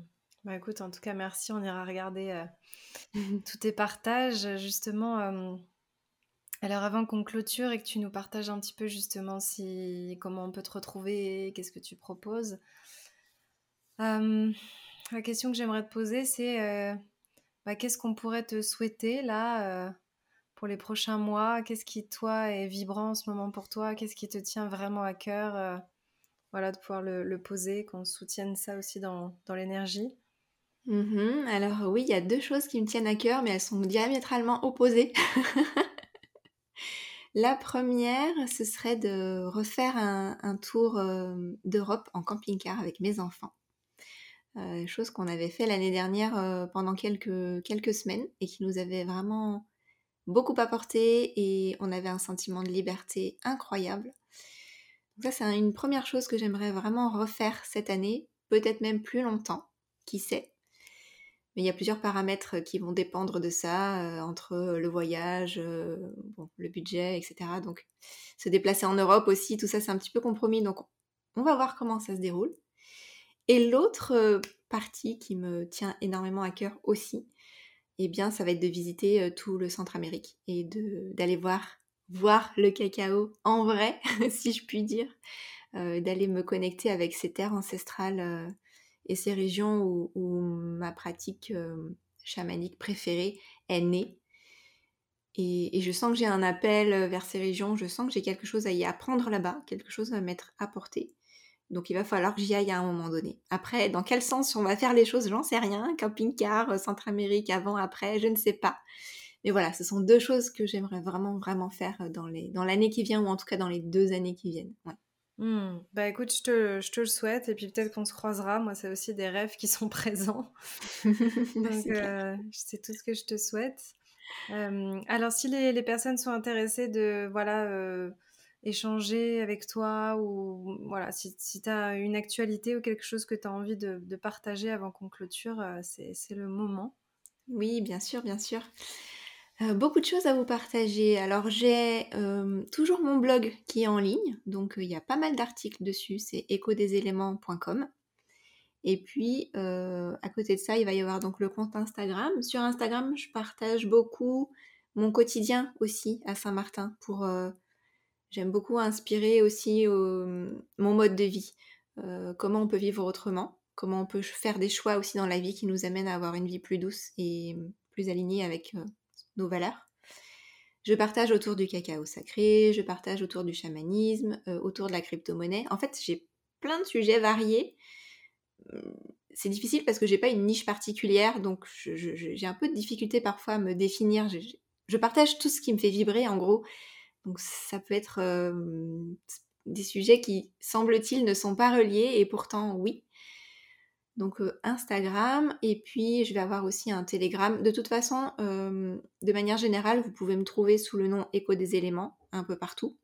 Bah écoute, en tout cas, merci. On ira regarder euh, [laughs] tous tes partages. Justement, euh, alors avant qu'on clôture et que tu nous partages un petit peu justement si comment on peut te retrouver, qu'est-ce que tu proposes. Euh, la question que j'aimerais te poser, c'est bah, qu'est-ce qu'on pourrait te souhaiter là pour les prochains mois? Qu'est-ce qui, toi, est vibrant en ce moment pour toi? Qu'est-ce qui te tient vraiment à cœur Voilà, de pouvoir le, poser, qu'on soutienne ça aussi dans l'énergie? Mmh Alors oui, il y a deux choses qui me tiennent à cœur, mais elles sont diamétralement opposées. [laughs] La première, ce serait de refaire un, tour d'Europe en camping-car avec mes enfants. Euh, chose qu'on avait fait l'année dernière pendant quelques, quelques semaines et qui nous avait vraiment beaucoup apporté et on avait un sentiment de liberté incroyable. Donc ça, c'est une première chose que j'aimerais vraiment refaire cette année, peut-être même plus longtemps, qui sait? Mais il y a plusieurs paramètres qui vont dépendre de ça, entre le voyage, le budget, etc. Donc, se déplacer en Europe aussi, tout ça, c'est un petit peu compromis. Donc, on va voir comment ça se déroule. Et l'autre partie qui me tient énormément à cœur aussi, eh bien, ça va être de visiter tout le Centre-Amérique et d'aller voir le cacao en vrai, [laughs] si je puis dire, d'aller me connecter avec ces terres ancestrales et ces régions où, ma pratique euh, chamanique préférée est née. Et, je sens que j'ai un appel vers ces régions, je sens que j'ai quelque chose à y apprendre là-bas, quelque chose à mettre à portée. Donc il va falloir que j'y aille à un moment donné. Après, dans quel sens on va faire les choses, j'en sais rien. Camping-car, euh, Centre-Amérique, avant, après, je ne sais pas. Mais voilà, ce sont deux choses que j'aimerais vraiment, vraiment faire dans l'année qui vient, ou en tout cas dans les deux années qui viennent. Mmh. Bah écoute, je te, je te, le souhaite et puis peut-être qu'on se croisera. Moi, c'est aussi des rêves qui sont [laughs] présents. [laughs] Donc, euh, c'est tout ce que je te souhaite. Euh, alors, si les, les, personnes sont intéressées de voilà euh, échanger avec toi ou voilà, si, si tu as une actualité ou quelque chose que tu as envie de, de partager avant qu'on clôture, c'est le moment. Oui, bien sûr, bien sûr. Euh, beaucoup de choses à vous partager. Alors j'ai euh, toujours mon blog qui est en ligne, donc euh, il y a pas mal d'articles dessus, c'est échodeséléments.com. Et puis à côté de ça, il va y avoir donc le compte Instagram. Sur Instagram, je partage beaucoup mon quotidien aussi à Saint-Martin pour j'aime beaucoup inspirer aussi mon mode de vie. comment on peut vivre autrement, comment on peut faire des choix aussi dans la vie qui nous amènent à avoir une vie plus douce et plus alignée avec nos valeurs. Je partage autour du cacao sacré, je partage autour du chamanisme, euh, autour de la crypto-monnaie. En fait, j'ai plein de sujets variés. Hum, c'est difficile parce que j'ai pas une niche particulière, donc j'ai un peu de difficulté parfois à me définir. Je, partage tout ce qui me fait vibrer, en gros. Donc ça peut être euh, des sujets qui, semble-t-il, ne sont pas reliés, et pourtant oui donc euh, Instagram, et puis je vais avoir aussi un Telegram. De toute façon, euh, de manière générale, vous pouvez me trouver sous le nom Écho des éléments, un peu partout.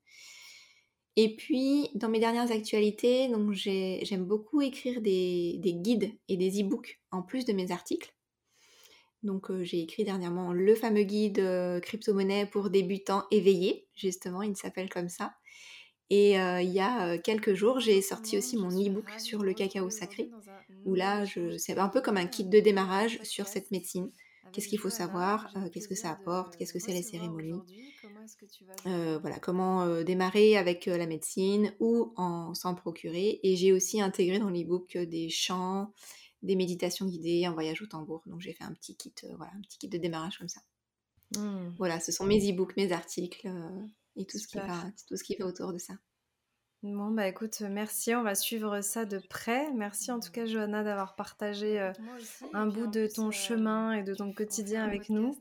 Et puis, dans mes dernières actualités, donc j'aime beaucoup écrire des, guides et des e-books en plus de mes articles. Donc euh, j'ai écrit dernièrement le fameux guide crypto-monnaie pour débutants éveillés, justement, il s'appelle comme ça. Et il y a quelques jours, j'ai sorti aussi mon e-book sur le cacao sacré, où là, c'est un peu comme un kit de démarrage sur cette médecine. Qu'est-ce qu'il faut savoir Qu'est-ce que ça apporte Qu'est-ce que c'est les cérémonies Voilà, comment démarrer avec la médecine ou en s'en procurer. Et j'ai aussi intégré dans l'e-book des chants, des méditations guidées, un voyage au tambour. Donc j'ai fait un petit kit, voilà, un petit kit de démarrage comme ça. Mmh. Voilà, ce sont mes e-books, mes articles et tout ce, qui va, tout ce qui va autour de ça. Bon, bah écoute, merci, on va suivre ça de près. Merci en tout cas, Johanna, d'avoir partagé euh, un bout de ton euh, chemin et de ton quotidien avec nous.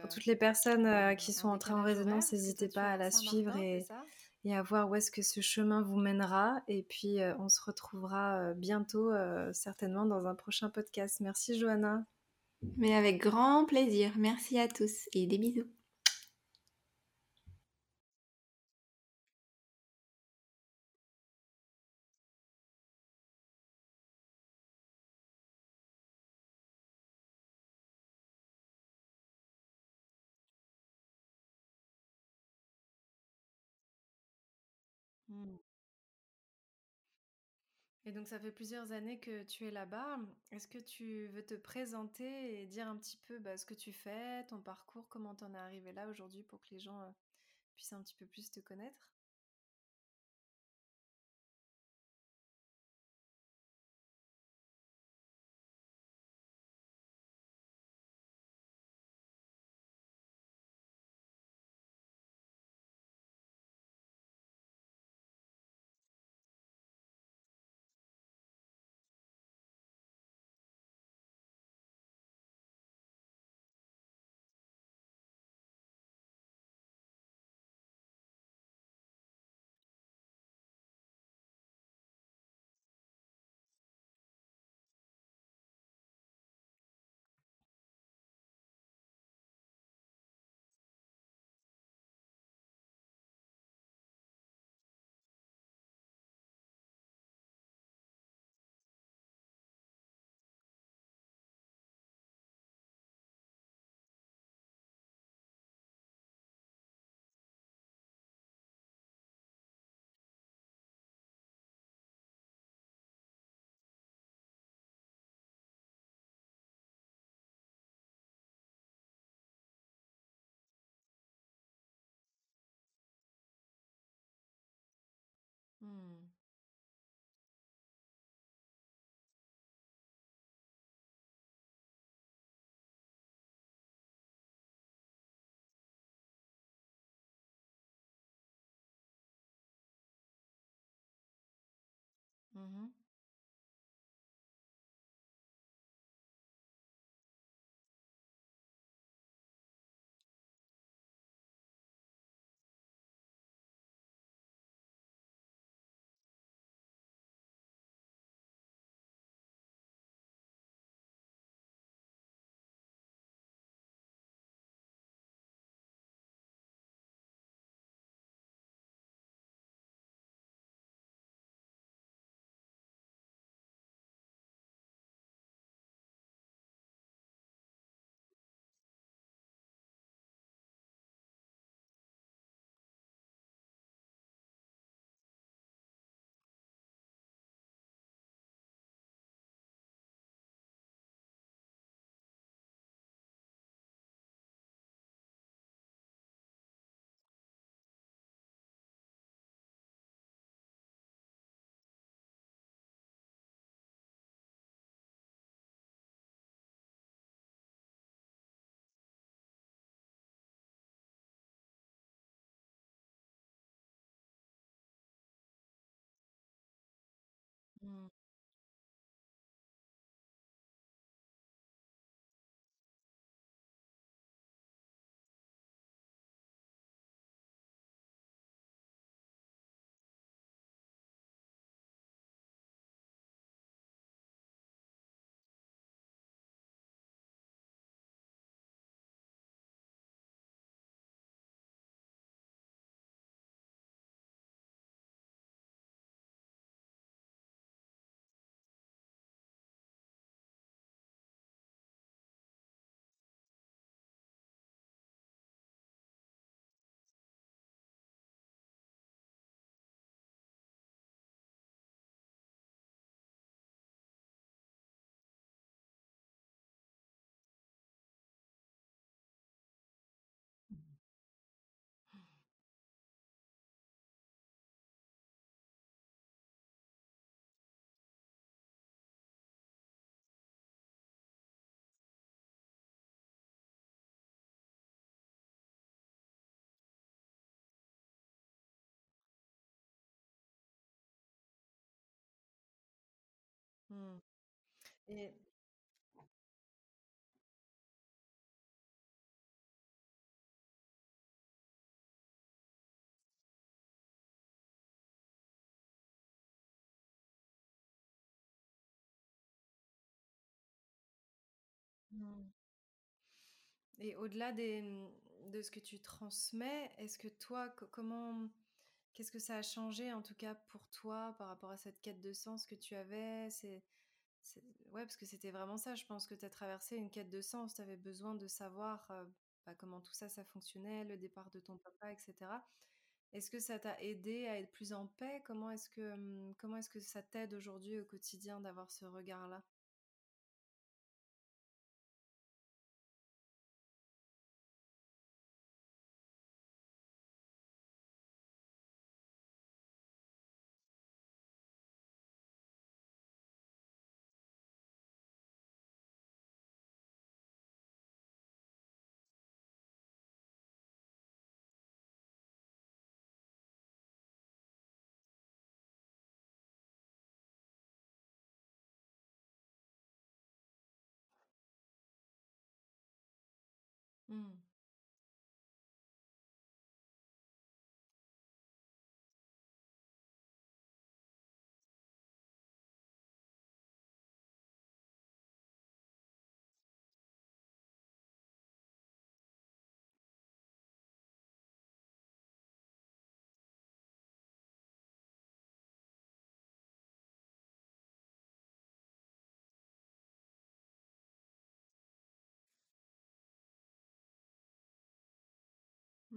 Pour toutes les personnes euh, qui sont entrées en résonance, n'hésitez pas à la suivre et, et, à voir où est-ce que ce chemin vous mènera. Et puis, on se retrouvera bientôt, certainement, dans un prochain podcast. Merci, Johanna. Mais avec grand plaisir. Merci à tous et des bisous. Et donc ça fait plusieurs années que tu es là-bas. Est-ce que tu veux te présenter et dire un petit peu bah, ce que tu fais, ton parcours, comment tu en es arrivé là aujourd'hui pour que les gens euh, puissent un petit peu plus te connaître? Hmm. Mhm. Mmh. Mmh. Et mmh. Et au-delà des, mmh, de ce que tu transmets, est-ce que toi, co comment qu'est-ce que ça a changé, en tout cas pour toi, par rapport à cette quête de sens que tu avais? C'est c'est ouais, parce que c'était vraiment ça, je pense que tu as traversé une quête de sens. Tu avais besoin de savoir, bah, comment tout ça, ça fonctionnait, le départ de ton papa et cetera. Est-ce que ça t'a aidé à être plus en paix? Comment est-ce que, mmh, comment est-ce que ça t'aide aujourd'hui au quotidien d'avoir ce regard-là?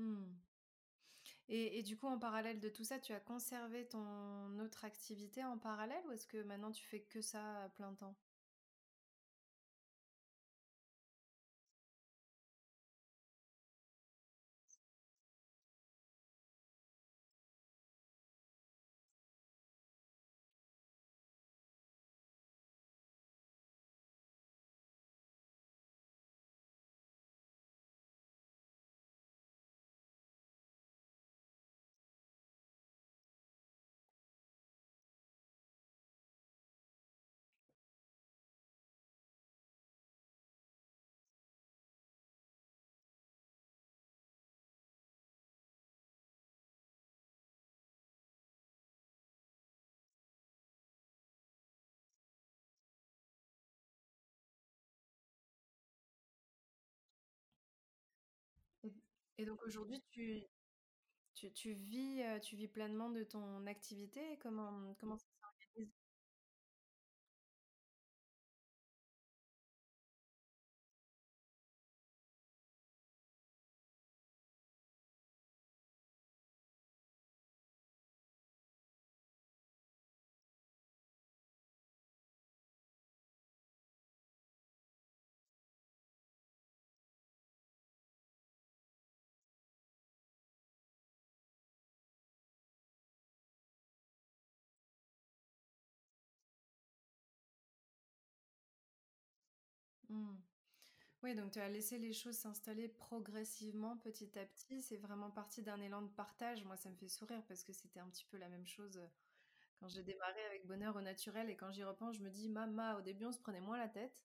Mmh. Et et du coup, en parallèle de tout ça, tu as conservé ton autre activité en parallèle ou est-ce que maintenant tu fais que ça à plein temps? Et donc aujourd'hui, tu tu vis, tu vis pleinement de ton activité? Comment comment ça? Mmh. Oui, donc tu as laissé les choses s'installer progressivement, petit à petit. C'est vraiment parti d'un élan de partage. Moi, ça me fait sourire parce que c'était un petit peu la même chose, quand j'ai démarré avec bonheur au naturel et quand j'y repense, je me dis: «Mama, au début, on se prenait moins la tête».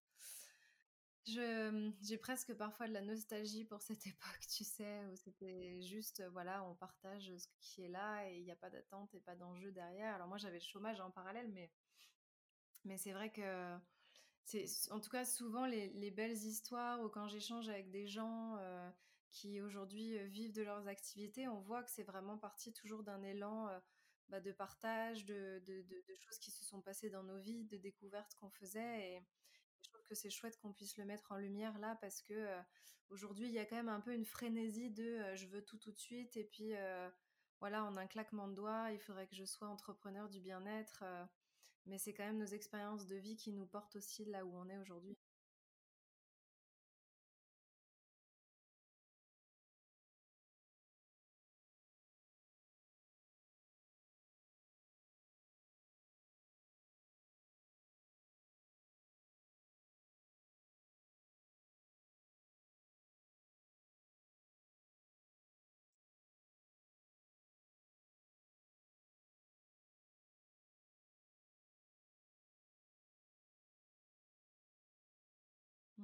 J'ai presque parfois de la nostalgie pour cette [laughs] époque, tu sais, où c'était juste, voilà, on partage ce qui est là et il y a pas d'attente et pas d'enjeu derrière. Alors moi, j'avais le chômage en parallèle, mais mais c'est vrai que en tout cas souvent les, les belles histoires ou quand j'échange avec des gens euh, qui aujourd'hui euh, vivent de leurs activités, on voit que c'est vraiment parti toujours d'un élan euh, bah, de partage, de, choses qui se sont passées dans nos vies, de découvertes qu'on faisait. Et je trouve que c'est chouette qu'on puisse le mettre en lumière là parce que aujourd'hui il y a quand même un peu une frénésie de je veux tout tout de suite et puis voilà en un claquement de doigts il faudrait que je sois entrepreneur du bien-être mais c'est quand même nos expériences de vie qui nous portent aussi là où on est aujourd'hui.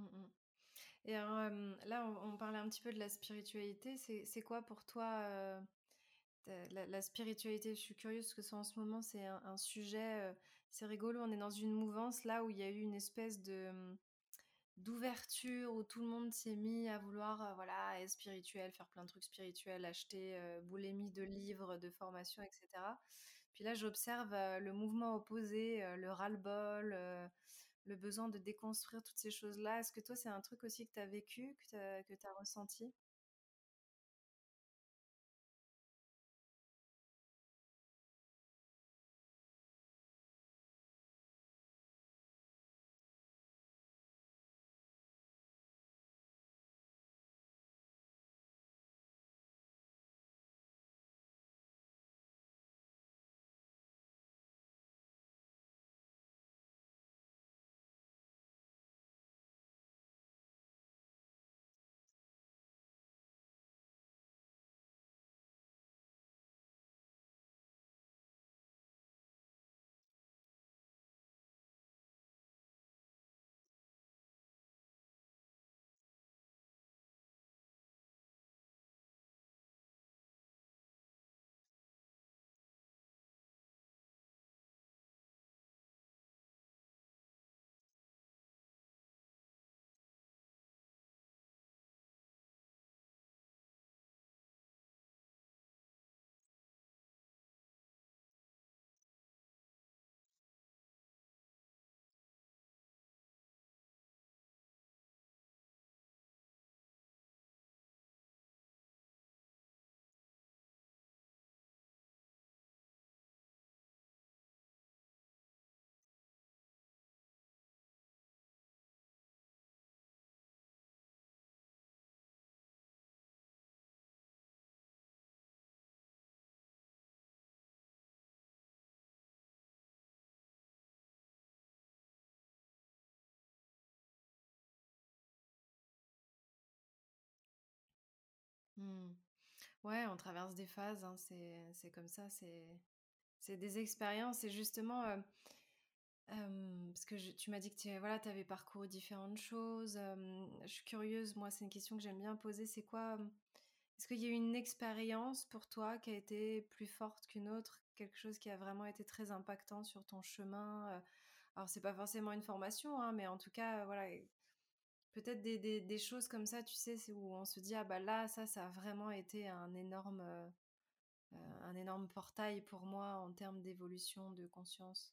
Mmh mh. Et alors, là, on parlait un petit peu de la spiritualité. C'est quoi pour toi, la spiritualité? Je suis curieuse parce que en ce moment, c'est un sujet, c'est rigolo. On est dans une mouvance là où il y a eu une espèce de, mmh, d'ouverture où tout le monde s'est mis à vouloir, voilà, être spirituel, faire plein de trucs spirituels, acheter, heu, boulimie de livres, de formations et cetera. Puis là, j'observe, le mouvement opposé, le ras-le-bol, le besoin de déconstruire toutes ces choses-là. Est-ce que toi, c'est un truc aussi que tu as vécu, que tu as ressenti? Mmh. Ouais, on traverse des phases, hein, c'est comme ça, c'est des expériences et justement, heu, hem, parce que tu m'as dit que tu avais parcouru différentes choses, je suis curieuse, moi, c'est une question que j'aime bien poser, c'est quoi, est-ce qu'il y a eu une expérience pour toi qui a été plus forte qu'une autre? Quelque chose qui a vraiment été très impactant sur ton chemin? Alors c'est pas forcément une formation, hein, mais en tout cas, voilà, Peut-être des choses comme ça, tu sais, où on se dit: «Ah bah là, ça, ça a vraiment été un énorme, heu heu, un énorme portail pour moi en termes d'évolution de conscience».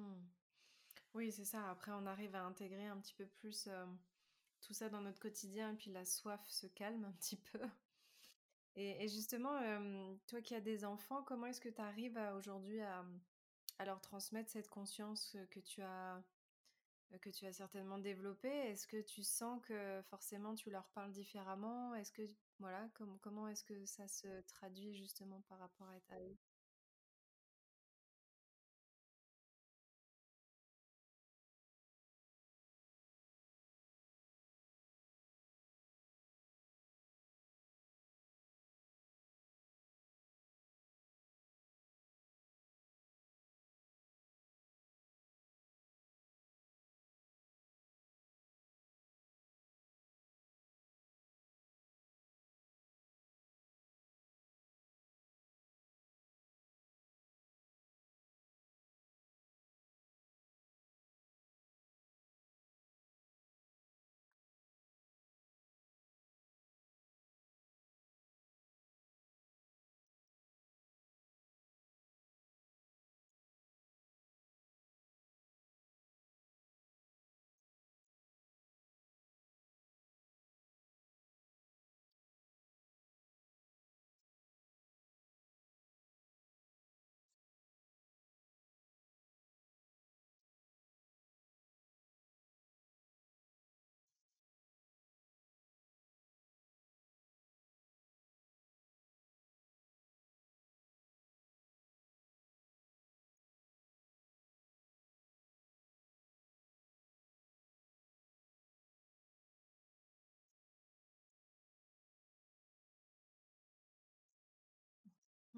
Mmh. Oui, c'est ça. Après, on arrive à intégrer un petit peu plus, tout ça dans notre quotidien et puis la soif se calme un petit peu. Et justement, toi qui as des enfants, comment est-ce que tu arrives à aujourd'hui à, mmh, à leur transmettre cette conscience, que tu as que tu as certainement développée? Est-ce que tu sens que forcément tu leur parles différemment? Est-ce que voilà, com comment est-ce que ça se traduit justement par rapport à ta vie?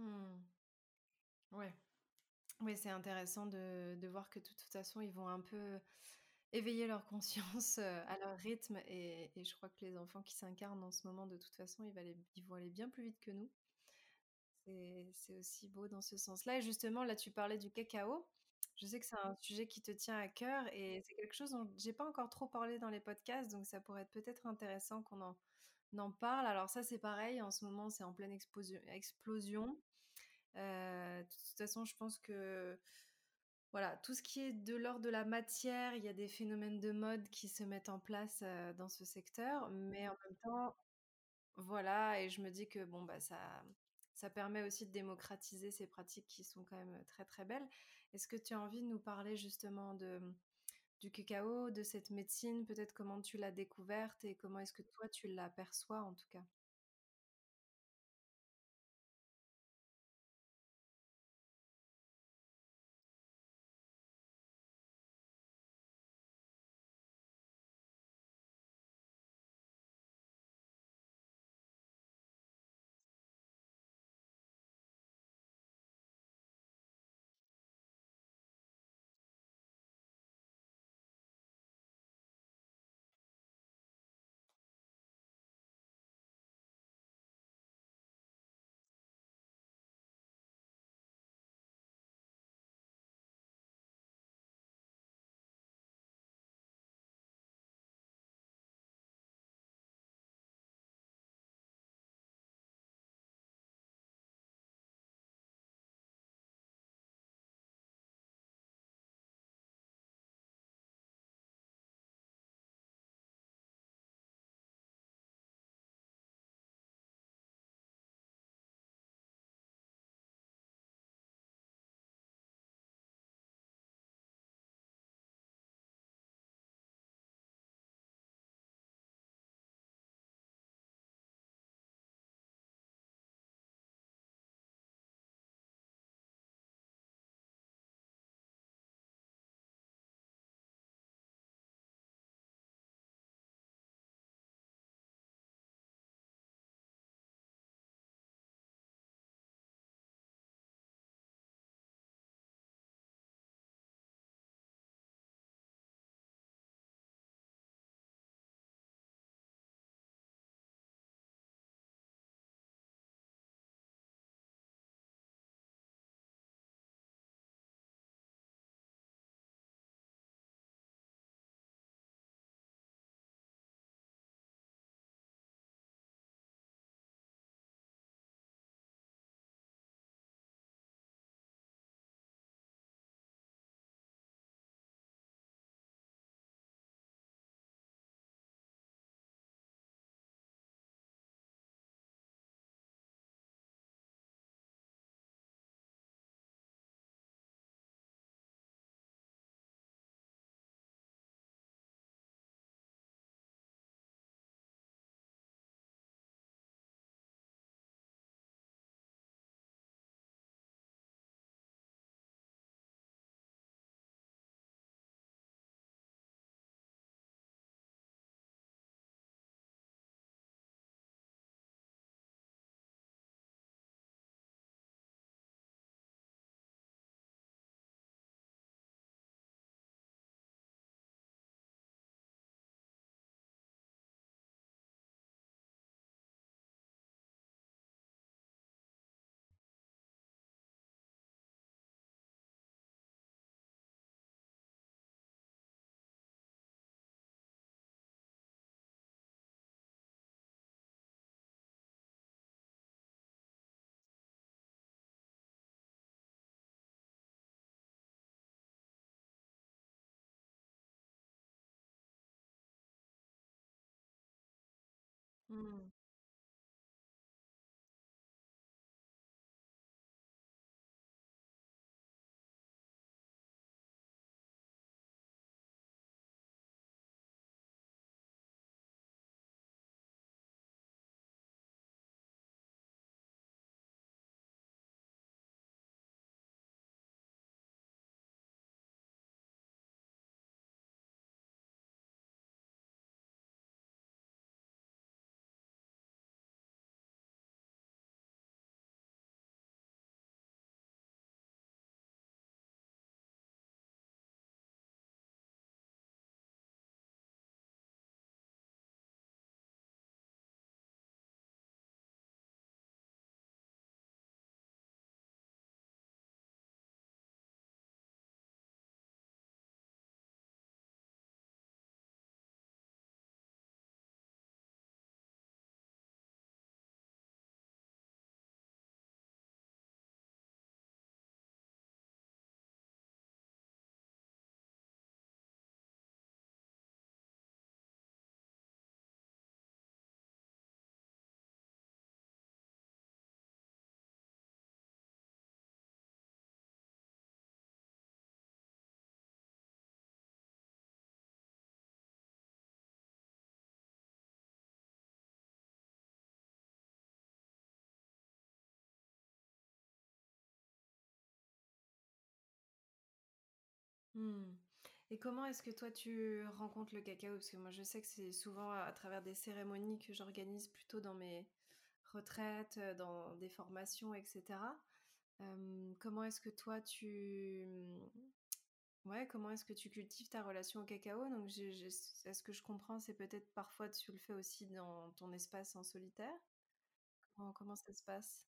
Mmh. Ouais. Oui, c'est intéressant de voir que de toute façon, ils vont un peu éveiller leur conscience, heu, à leur rythme et je crois que les enfants qui s'incarnent en ce moment, de toute façon, ils vont aller bien plus vite que nous. C'est aussi beau dans ce sens-là et justement, là, tu parlais du cacao. Je sais que c'est un sujet qui te tient à cœur et c'est quelque chose dont j'ai pas encore trop parlé dans les podcasts, donc ça pourrait être peut-être intéressant qu'on en parle. Alors ça, c'est pareil, en ce moment, c'est en pleine explosion de toute façon, je pense que, voilà, tout ce qui est de l'ordre de la matière, il y a des phénomènes de mode qui se mettent en place, heu, dans ce secteur, mais en même temps voilà et je me dis que bon, bah, ça ça permet aussi de démocratiser ces pratiques qui sont quand même, très, très belles. Est-ce que tu as envie de nous parler justement de, du cacao, de cette médecine, peut-être comment tu l'as découverte et comment est-ce que toi tu l'aperçois en tout cas? Mmh. Mmh. Et comment est-ce que toi tu rencontres le cacao? Parce que moi je sais que c'est souvent à travers des cérémonies que j'organise plutôt dans mes retraites, dans des formations et cetera. Hem, comment est-ce que toi tu, mmh, ouais, comment est-ce que tu cultives ta relation au cacao? Donc ce que je comprends, c'est peut-être parfois tu le fais aussi dans ton espace en solitaire? Comment comment ça se passe?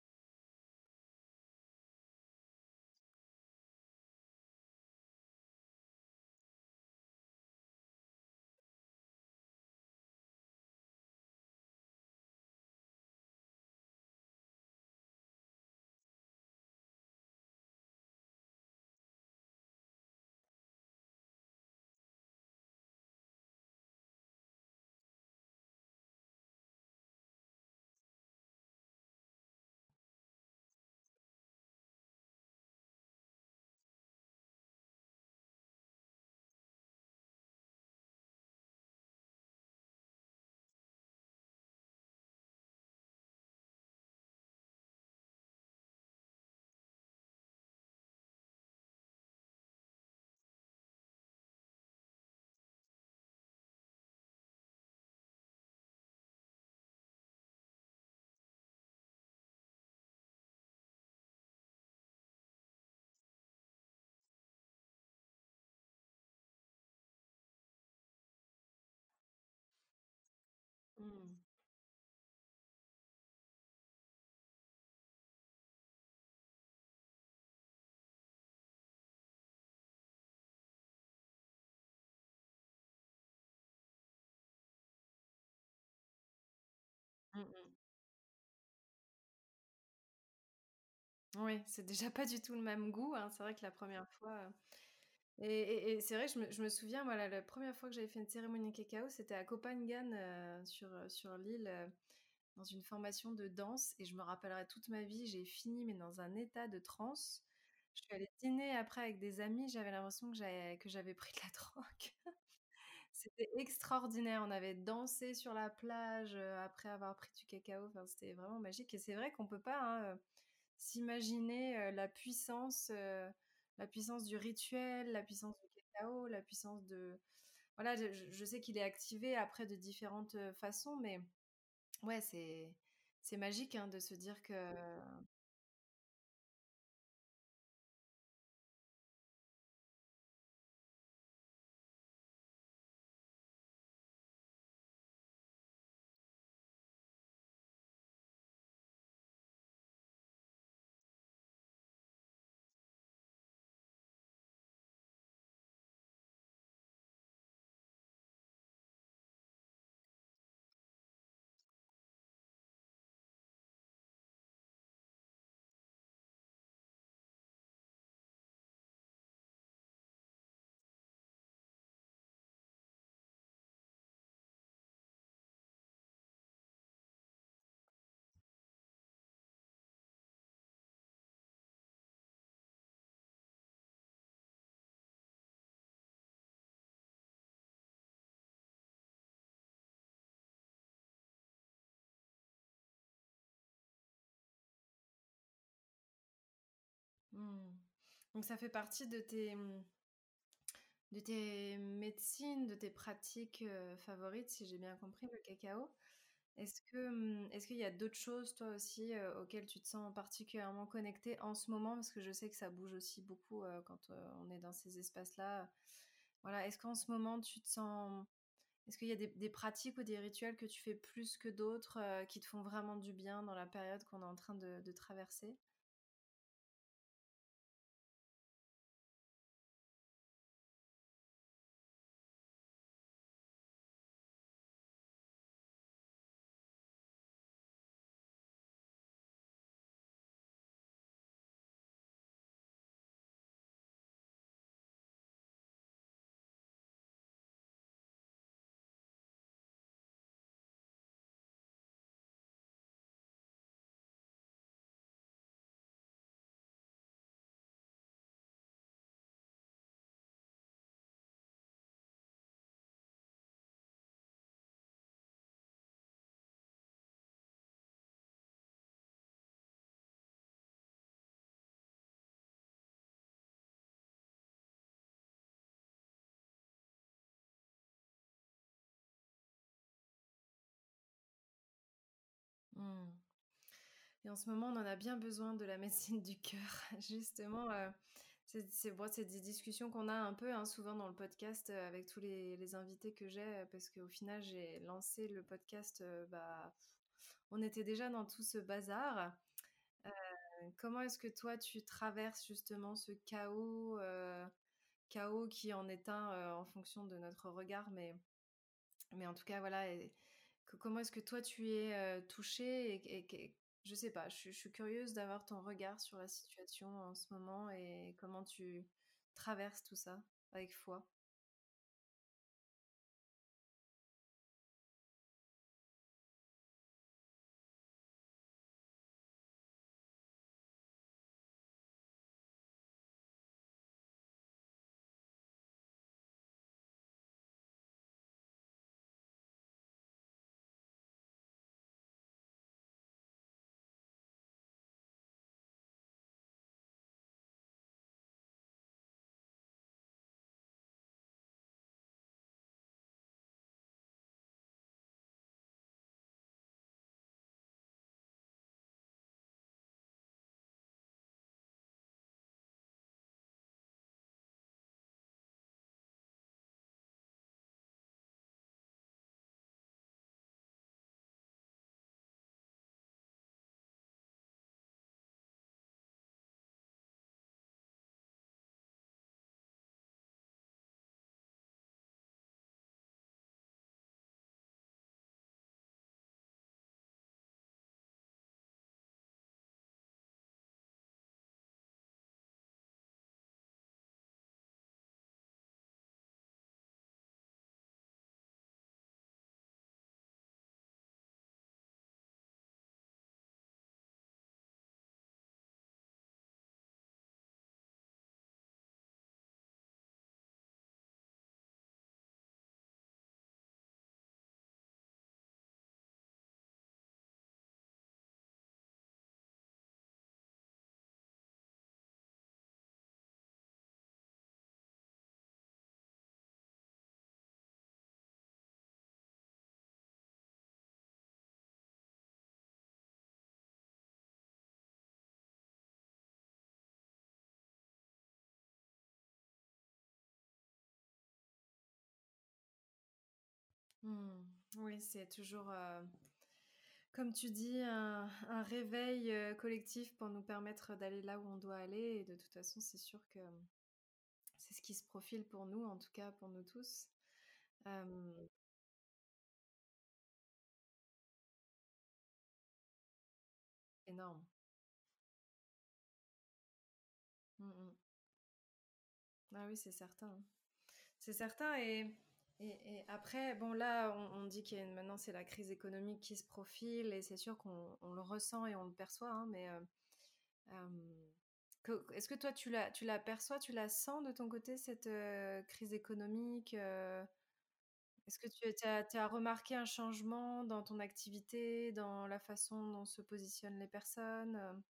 Mmh. Mmh c'est déjà pas du tout le même goût, hein. C'est vrai que la 1re fois, et c'est vrai, je me je me souviens, moi, la 1re fois que j'avais fait une cérémonie cacao, c'était à Phangan, heu, sur, heu, sur l'île, heu, dans une formation de danse et je me rappellerai toute ma vie, j'ai fini, mais dans un état de transe. Je suis allée dîner après avec des amis, j'avais l'impression que j'avais pris de la [laughs] drogue. C'était extraordinaire, on avait dansé sur la plage, heu, après avoir pris du cacao, enfin, c'était vraiment magique et c'est vrai qu'on peut pas, hein, s'imaginer, la puissance, la puissance du rituel, la puissance du cacao, la puissance de voilà, je sais qu'il est activé après de différentes, façons, mais ouais, c'est c'est magique, hein, de se dire que Mmh. Donc ça fait partie de tes, mmh, de tes médecines, de tes pratiques, favorites, si j'ai bien compris, le cacao. Est-ce que, mmh, est-ce qu'il y a d'autres choses, toi aussi, auxquelles tu te sens particulièrement connectée en ce moment? Parce que je sais que ça bouge aussi beaucoup, quand, on est dans ces espaces-là. Voilà, est-ce qu'en ce moment tu te sens est-ce qu'il y a des pratiques ou des rituels que tu fais plus que d'autres, qui te font vraiment du bien dans la période qu'on est en train de traverser? Et en ce moment, on en a bien besoin de la médecine du cœur. [laughs] Justement, heu, c'est bon, des discussions qu'on a un peu, hein, souvent dans le podcast, heu, avec tous les les invités que j'ai, heu, parce qu'au final, j'ai lancé le podcast, heu, bah, on était déjà dans tout ce bazar. Comment est-ce que toi, tu traverses justement ce chaos, chaos qui en est un, heu, en fonction de notre regard, mais mais en tout cas, voilà comment est-ce que toi tu es, qu je sais pas, je suis curieuse d'avoir ton regard sur la situation en ce moment et comment tu traverses tout ça avec foi? Mmh. Oui, c'est toujours, heu, comme tu dis, un réveil, heu, collectif pour nous permettre d'aller là où on doit aller et de toute façon, c'est sûr que, c'est ce qui se profile pour nous, en tout cas pour nous tous. Énorme. Mmh mh. Ah oui, c'est certain. C'est certain et et après, bon là, on dit qu'il maintenant, c'est la crise économique qui se profile et c'est sûr qu'on on le ressent et on le perçoit, hein, mais heu, hem, que est-ce que toi tu la tu l'aperçois, tu la sens de ton côté cette, heu, crise économique? Est-ce que tu as remarqué un changement dans ton activité, dans la façon dont se positionnent les personnes,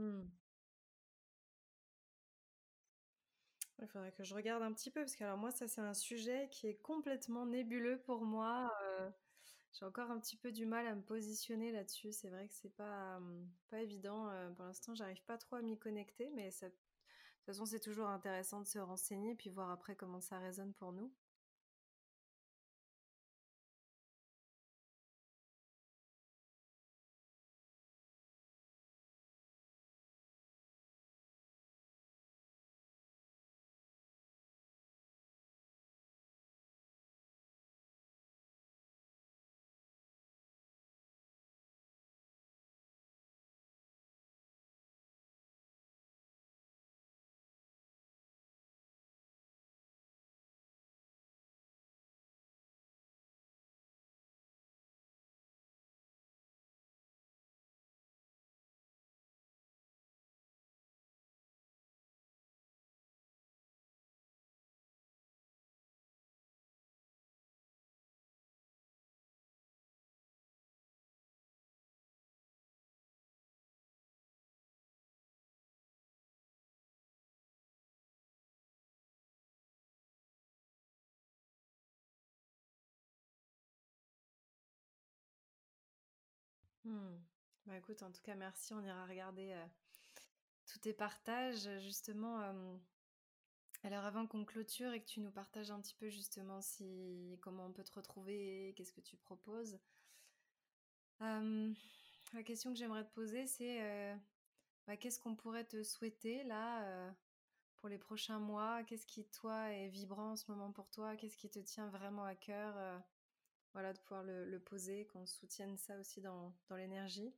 Mmh. Il faudrait que je regarde un petit peu parce que alors moi ça c'est un sujet qui est complètement nébuleux pour moi, heu, j'ai encore un petit peu du mal à me positionner là-dessus. C'est vrai que c'est pas, mmh, pas évident, heu, pour l'instant j'arrive pas trop à m'y connecter mais de toute façon c'est toujours intéressant de se renseigner puis voir après comment ça résonne pour nous. Mmh. Bah, écoute, en tout cas, merci. On ira regarder, tous tes partages. Justement, alors avant qu'on clôture et que tu nous partages un petit peu justement si comment on peut te retrouver, qu'est-ce que tu proposes? La question que j'aimerais te poser, c'est, bah, qu'est-ce qu'on pourrait te souhaiter là, pour les prochains mois? Qu'est-ce qui, toi, est vibrant en ce moment pour toi? Qu'est-ce qui te tient vraiment à cœur? Voilà, de pouvoir le le poser, qu'on soutienne ça aussi dans l'énergie.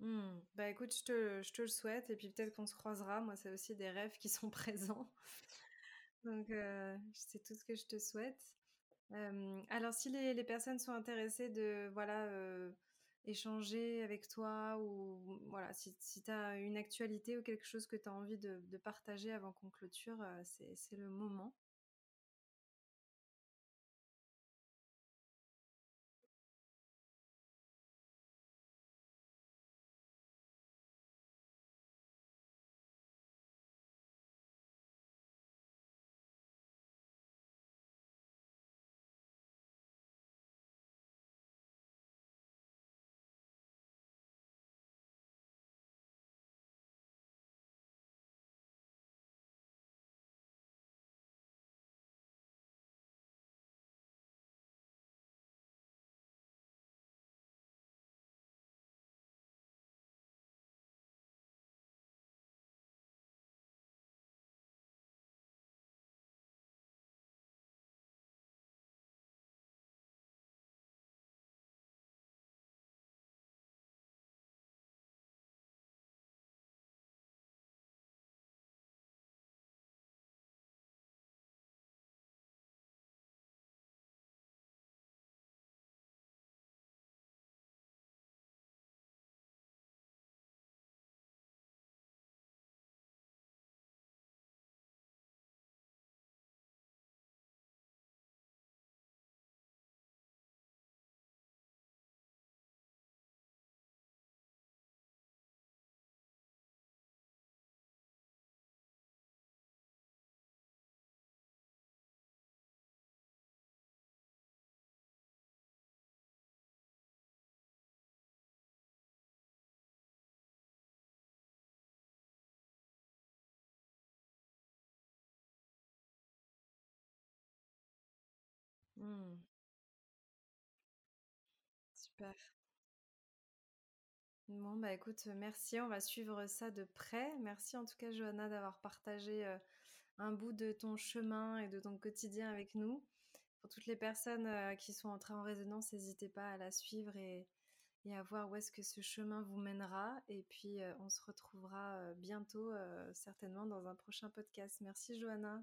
Mmh. Bah, écoute, je te je te le souhaite et puis peut-être qu'on se croisera. Moi, c'est aussi des rêves qui sont [laughs] présents. Donc heu, c'est tout ce que je te souhaite. Alors si les les personnes sont intéressées de voilà, heu, échanger avec toi ou voilà, si si tu as une actualité ou quelque chose que tu as envie de de partager avant qu'on clôture, c'est c'est le moment. Mmh. Super. Bon, bah, écoute, merci, on va suivre ça de près. Merci en tout cas, Johanna, d'avoir partagé, un bout de ton chemin et de ton quotidien avec nous. Pour toutes les personnes, qui sont entrées en résonance, n'hésitez pas à la suivre et à voir où est-ce que ce chemin vous mènera et puis, on se retrouvera, bientôt, certainement dans un prochain podcast. Merci Johanna.